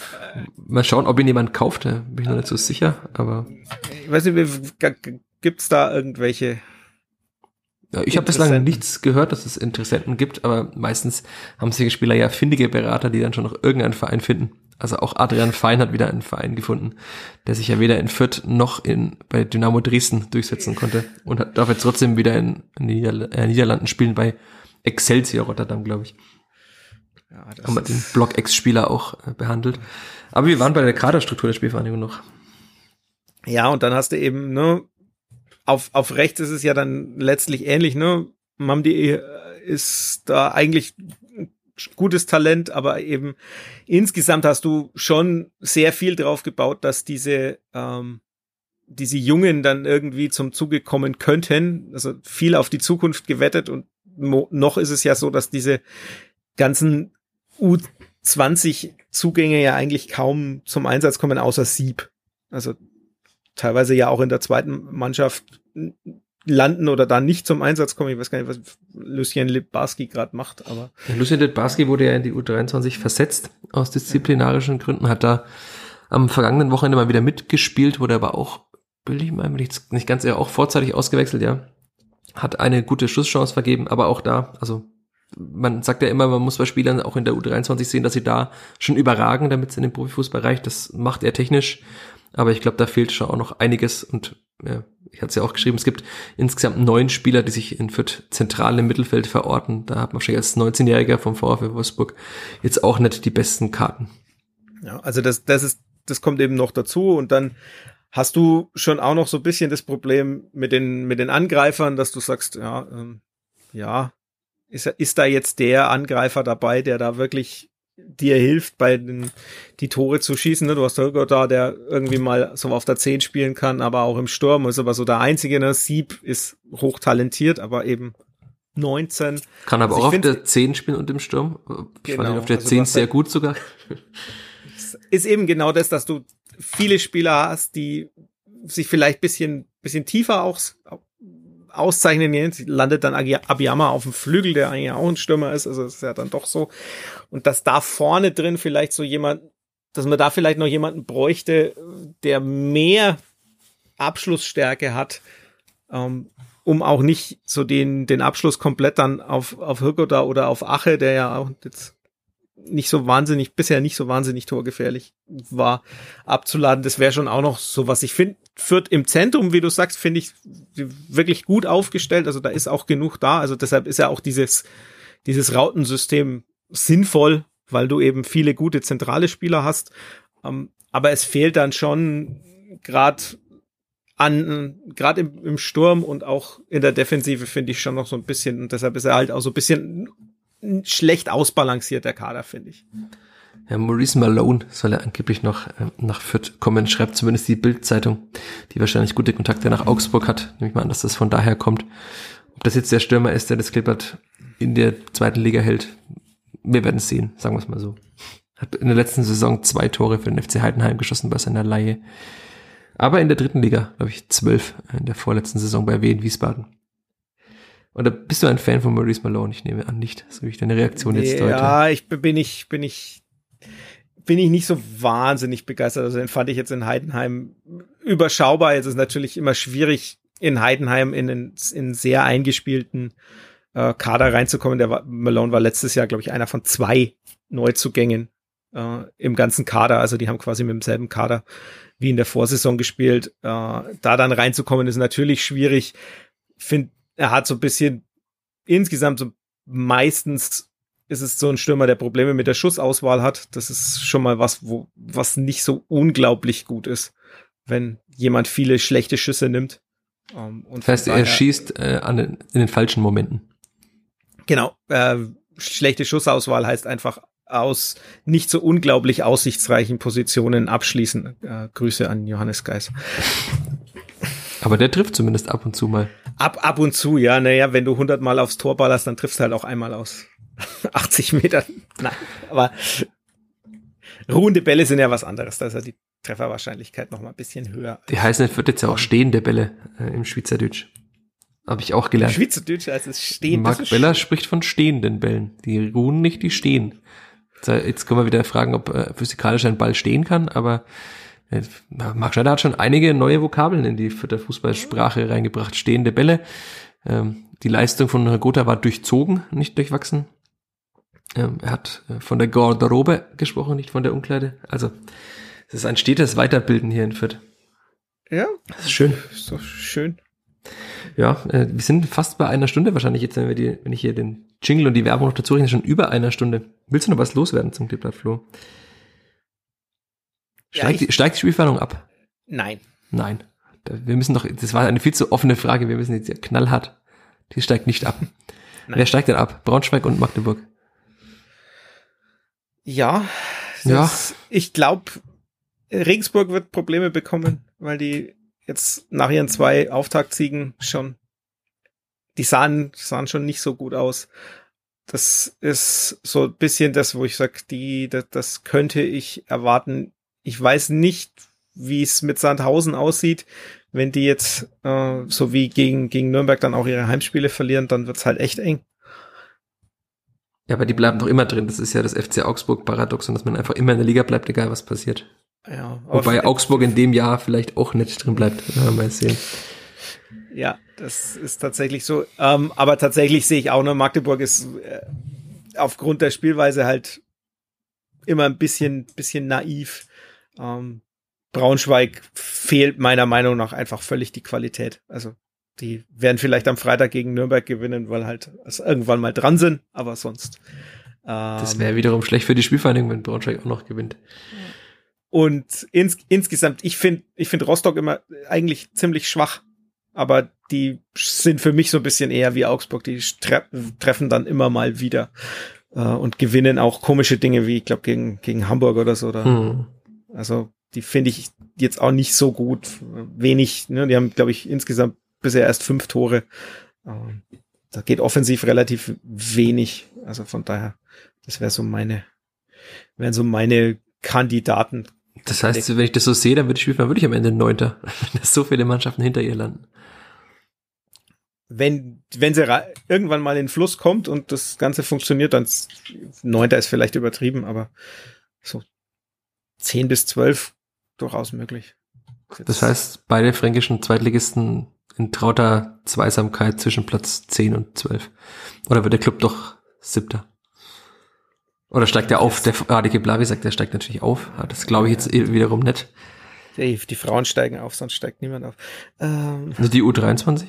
mal schauen, ob ihn jemand kauft, bin ich noch nicht so sicher, aber. Ich weiß nicht, gibt's da irgendwelche ja, ich habe bislang nichts gehört, dass es Interessenten gibt, aber meistens haben sich Spieler ja findige Berater, die dann schon noch irgendeinen Verein finden. Also auch Adrian Fein hat wieder einen Verein gefunden, der sich ja weder in Fürth noch in, bei Dynamo Dresden durchsetzen konnte und hat, darf jetzt trotzdem wieder in, in äh, Niederlanden spielen bei Excelsior Rotterdam, glaube ich. Ja, haben wir den Block X-Spieler auch äh, behandelt. Aber wir waren bei der Kaderstruktur der Spielvereinigung noch. Ja, und dann hast du eben, ne, auf, auf rechts ist es ja dann letztlich ähnlich, ne? Mamdi äh, ist da eigentlich gutes Talent, aber eben insgesamt hast du schon sehr viel drauf gebaut, dass diese ähm, diese Jungen dann irgendwie zum Zuge kommen könnten. Also viel auf die Zukunft gewettet und noch ist es ja so, dass diese ganzen U20 Zugänge ja eigentlich kaum zum Einsatz kommen, außer Sieb. Also teilweise ja auch in der zweiten Mannschaft landen oder da nicht zum Einsatz kommen. Ich weiß gar nicht, was Lucien Litbarski gerade macht, aber. Ja, Lucien Litbarski wurde ja in die U23 versetzt aus disziplinarischen Gründen, hat da am vergangenen Wochenende mal wieder mitgespielt, wurde aber auch, will ich mal nicht, nicht ganz eher auch vorzeitig ausgewechselt, ja. Hat eine gute Schusschance vergeben, aber auch da, also man sagt ja immer, man muss bei Spielern auch in der U23 sehen, dass sie da schon überragen, damit es in den Profifußball reicht. Das macht er technisch. Aber ich glaube, da fehlt schon auch noch einiges und ja, ich hatte es ja auch geschrieben, es gibt insgesamt neun Spieler, die sich in Fürth zentral im Mittelfeld verorten. Da hat man wahrscheinlich als 19-Jähriger vom VfW Wolfsburg jetzt auch nicht die besten Karten. Ja, also das, das ist, das kommt eben noch dazu und dann hast du schon auch noch so ein bisschen das Problem mit den, mit den Angreifern, dass du sagst, ja, ähm, ja, ist, ist da jetzt der Angreifer dabei, der da wirklich dir hilft, bei den, die Tore zu schießen. Ne? Du hast Holger da, der irgendwie mal so auf der 10 spielen kann, aber auch im Sturm ist aber so der einzige. Ne? Sieb ist hochtalentiert, aber eben 19. Kann aber also auch auf der 10 spielen und im Sturm. Ich genau, fand ihn auf der also 10 sehr gut sogar. *laughs* Ist eben genau das, dass du viele Spieler hast, die sich vielleicht bisschen, bisschen tiefer auch auszeichnen. Jetzt landet dann Abiyama auf dem Flügel, der eigentlich auch ein Stürmer ist. Also ist ja dann doch so. Und dass da vorne drin vielleicht so jemand, dass man da vielleicht noch jemanden bräuchte, der mehr Abschlussstärke hat, ähm, um auch nicht so den, den Abschluss komplett dann auf, auf Hirkoda oder auf Ache, der ja auch jetzt nicht so wahnsinnig, bisher nicht so wahnsinnig torgefährlich war, abzuladen. Das wäre schon auch noch so was. Ich finde, Fürth im Zentrum, wie du sagst, finde ich wirklich gut aufgestellt. Also da ist auch genug da. Also deshalb ist ja auch dieses, dieses Rautensystem sinnvoll, weil du eben viele gute zentrale Spieler hast. Ähm, aber es fehlt dann schon gerade an, gerade im, im Sturm und auch in der Defensive finde ich schon noch so ein bisschen, und deshalb ist er halt auch so ein bisschen schlecht ausbalanciert, der Kader, finde ich. Ja, Maurice Malone soll er angeblich noch äh, nach Fürth kommen, schreibt zumindest die Bild-Zeitung, die wahrscheinlich gute Kontakte nach Augsburg hat. Nehme ich mal an, dass das von daher kommt. Ob das jetzt der Stürmer ist, der das Klippert in der zweiten Liga hält, wir werden es sehen, sagen wir es mal so. Hat in der letzten Saison zwei Tore für den FC Heidenheim geschossen bei seiner Laie. Aber in der dritten Liga, glaube ich, zwölf in der vorletzten Saison bei Wien Wiesbaden. Oder bist du ein Fan von Maurice Malone? Ich nehme an, nicht, so wie ich deine Reaktion jetzt deute. Ja, ich bin ich, bin ich, bin ich nicht so wahnsinnig begeistert. Also den fand ich jetzt in Heidenheim überschaubar. Jetzt ist natürlich immer schwierig, in Heidenheim in einen, in sehr eingespielten äh, Kader reinzukommen. Der war, Malone war letztes Jahr, glaube ich, einer von zwei Neuzugängen äh, im ganzen Kader. Also die haben quasi mit demselben Kader wie in der Vorsaison gespielt. Äh, da dann reinzukommen ist natürlich schwierig. Find, er hat so ein bisschen insgesamt so meistens ist es so ein Stürmer, der Probleme mit der Schussauswahl hat. Das ist schon mal was, wo, was nicht so unglaublich gut ist, wenn jemand viele schlechte Schüsse nimmt. Um, ähm, das heißt, er schießt äh, den, in den falschen Momenten. Genau. Äh, schlechte Schussauswahl heißt einfach aus nicht so unglaublich aussichtsreichen Positionen abschließen. Äh, Grüße an Johannes Geis. Aber der trifft zumindest ab und zu mal. Ab, ab und zu, ja. Naja, wenn du 100 Mal aufs Tor ballerst, dann triffst du halt auch einmal aus *laughs* 80 Metern. Nein, aber ruhende Bälle sind ja was anderes. Da ist ja die Trefferwahrscheinlichkeit noch mal ein bisschen höher. Die heißen, es wird jetzt ja auch stehende Bälle äh, im Schweizerdeutsch. Habe ich auch gelernt. Schweizerdeutsch heißt es stehend. Marc Beller spricht von stehenden Bällen. Die ruhen nicht, die stehen. Jetzt können wir wieder fragen, ob äh, physikalisch ein Ball stehen kann, aber Marc Schneider hat schon einige neue Vokabeln in die der Fußballsprache reingebracht. Stehende Bälle. Ähm, die Leistung von Gotha war durchzogen, nicht durchwachsen. Ähm, er hat äh, von der Garderobe gesprochen, nicht von der Umkleide. Also es ist ein stetes Weiterbilden hier in Fürth. Ja. Das ist schön. Ist doch schön. Ja, äh, wir sind fast bei einer Stunde wahrscheinlich jetzt, wenn wir die, wenn ich hier den Jingle und die Werbung noch dazu rechne, schon über einer Stunde. Willst du noch was loswerden zum Kleeblatt, Flo? Steigt, Ja, die, steigt die Spielverhandlung ab? Nein. Nein. Wir müssen doch, das war eine viel zu offene Frage, wir müssen jetzt ja knallhart. Die steigt nicht ab. *laughs* Nein. Wer steigt denn ab? Braunschweig und Magdeburg. Ja, Ja. ich glaube, Regensburg wird Probleme bekommen, weil die jetzt nach ihren zwei Auftaktsiegen schon, die sahen, sahen schon nicht so gut aus. Das ist so ein bisschen das, wo ich sag, die, das, das könnte ich erwarten. Ich weiß nicht, wie es mit Sandhausen aussieht. Wenn die jetzt äh, so wie gegen, gegen Nürnberg dann auch ihre Heimspiele verlieren, dann wird's halt echt eng. Ja, aber die bleiben doch immer drin. Das ist ja das FC Augsburg-Paradoxon, dass man einfach immer in der Liga bleibt, egal was passiert. Ja, Wobei Augsburg in dem Jahr vielleicht auch nicht drin bleibt. Ja, mal sehen. Ja, das ist tatsächlich so. Ähm, aber tatsächlich sehe ich auch noch, Magdeburg ist äh, aufgrund der Spielweise halt immer ein bisschen, bisschen naiv. Ähm, Braunschweig fehlt meiner Meinung nach einfach völlig die Qualität. Also die werden vielleicht am Freitag gegen Nürnberg gewinnen, weil halt es irgendwann mal dran sind, aber sonst. Das Ähm, wäre wiederum schlecht für die Spielvereinigung, wenn Braunschweig auch noch gewinnt. Und ins, insgesamt, ich finde ich finde Rostock immer eigentlich ziemlich schwach. Aber die sind für mich so ein bisschen eher wie Augsburg. Die tre treffen dann immer mal wieder äh, und gewinnen auch komische Dinge wie, ich glaube, gegen, gegen Hamburg oder so. Oder, Hm. Also die finde ich jetzt auch nicht so gut. Wenig, ne? die haben, glaube ich, insgesamt bisher erst fünf Tore. Ähm, da geht offensiv relativ wenig. Also von daher, das wäre so meine, wären so meine Kandidaten. Das heißt, wenn ich das so sehe, dann würde ich Spielverein wirklich am Ende Neunter. *laughs* Dass so viele Mannschaften hinter ihr landen. wenn, wenn sie irgendwann mal in den Fluss kommt und das Ganze funktioniert, dann neunter ist vielleicht übertrieben, aber so zehn bis zwölf durchaus möglich. Das heißt, beide fränkischen Zweitligisten in trauter Zweisamkeit zwischen Platz 10 und 12. Oder wird der Club doch siebter? Oder steigt er auf? Der Radike Blavi sagt, der steigt natürlich auf. Ah, Das glaube ich jetzt wiederum nicht. die, die Frauen steigen auf, sonst steigt niemand auf. Ähm, Also die U23?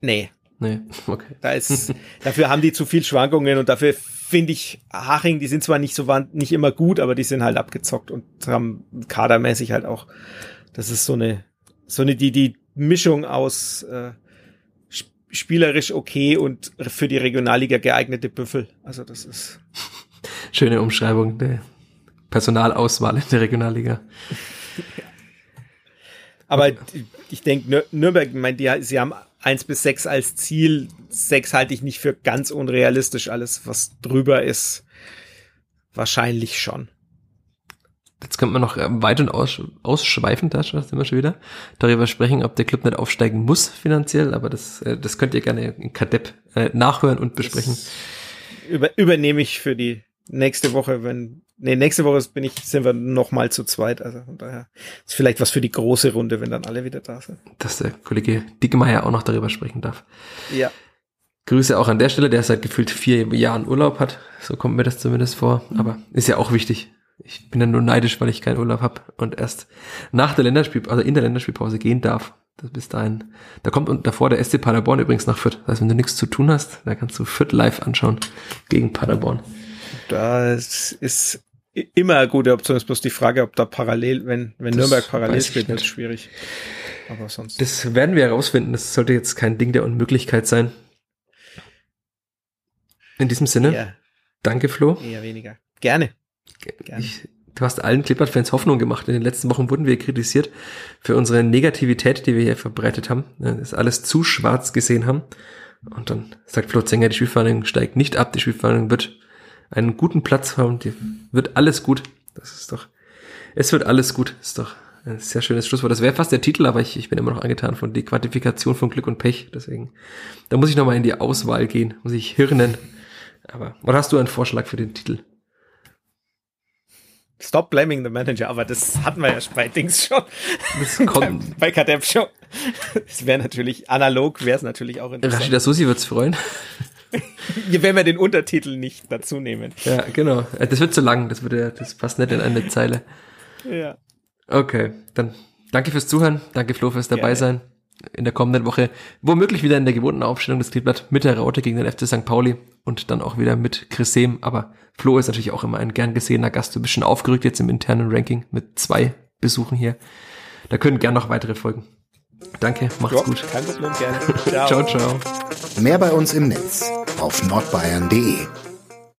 nee, Nee, *laughs* okay. da ist, dafür haben die zu viel Schwankungen und dafür finde ich Haching, die sind zwar nicht so nicht immer gut, aber die sind halt abgezockt und haben kadermäßig halt auch, das ist so eine, so eine, die, die Mischung aus äh, sp- spielerisch okay und für die Regionalliga geeignete Büffel. Also das ist, *laughs* Schöne Umschreibung der Personalauswahl in der Regionalliga. aber ich denke, Nürnberg, ich meine, die, sie haben eins bis sechs als Ziel. Sechs halte ich nicht für ganz unrealistisch. Alles, was drüber ist, wahrscheinlich schon. Jetzt könnte man noch äh, weit und aus, ausschweifend, da sind wir schon wieder, darüber sprechen, ob der Club nicht aufsteigen muss finanziell, aber das, äh, das könnt ihr gerne in Kadepp äh, nachhören und besprechen. Über, übernehme ich für die nächste Woche, wenn, nee, nächste Woche bin ich, sind wir noch mal zu zweit, also von daher ist vielleicht was für die große Runde, wenn dann alle wieder da sind. Dass der Kollege Dickmeier auch noch darüber sprechen darf. Ja. Grüße auch an der Stelle, der seit gefühlt vier Jahren Urlaub hat. So kommt mir das zumindest vor. Aber ist ja auch wichtig. Ich bin ja nur neidisch, weil ich keinen Urlaub habe und erst nach der Länderspiel, also in der Länderspielpause gehen darf. Das bis dahin. Da kommt und davor der SC Paderborn übrigens nach Fürth. Das heißt, wenn du nichts zu tun hast, da kannst du Fürth live anschauen gegen Paderborn. Das ist immer eine gute Option. Ist bloß die Frage, ob da parallel, wenn, wenn Das Nürnberg parallel spielt, wird nicht. schwierig. Aber sonst. Das werden wir herausfinden. Das sollte jetzt kein Ding der Unmöglichkeit sein. In diesem Sinne, eher, danke Flo. eher weniger. Gerne. Gerne. Ich, du hast allen Clippert-Fans Hoffnung gemacht. In den letzten Wochen wurden wir kritisiert für unsere Negativität, die wir hier verbreitet haben. äh, Das alles zu schwarz gesehen haben. Und dann sagt Flo Zenger, die Spielvereinigung steigt nicht ab. Die Spielvereinigung wird einen guten Platz haben. Die wird alles gut. Das ist doch, es wird alles gut. Ist doch ein sehr schönes Schlusswort. Das wäre fast der Titel, aber ich, ich bin immer noch angetan von die Quantifikation von Glück und Pech. Deswegen, da muss ich nochmal in die Auswahl gehen. Muss ich hirnen. Aber, oder hast du einen Vorschlag für den Titel? Stop blaming the manager, aber das hatten wir ja bei Dings schon. Das kommt, *laughs* bei Kadepp schon. Es wäre natürlich, analog wäre es natürlich auch interessant. Rashida Susi wird's freuen. *laughs* Wenn wir den Untertitel nicht dazu nehmen. Ja, genau. Äh, Das wird zu lang. Das würde, das passt nicht in eine Zeile. Ja. Okay, dann danke fürs Zuhören. Danke Flo fürs dabei sein. in der kommenden Woche womöglich wieder in der gewohnten Aufstellung des Kleeblatt mit der Raute gegen den FC St. Pauli und dann auch wieder mit Chris Sehm. Aber Flo ist natürlich auch immer ein gern gesehener Gast. Du bist schon aufgerückt jetzt im internen Ranking mit zwei Besuchen hier. Da können gern noch weitere folgen. Danke, macht's Ja, gut. Kein Problem, gerne. Ciao, *laughs* ciao. Mehr bei uns im Netz auf nordbayern.de.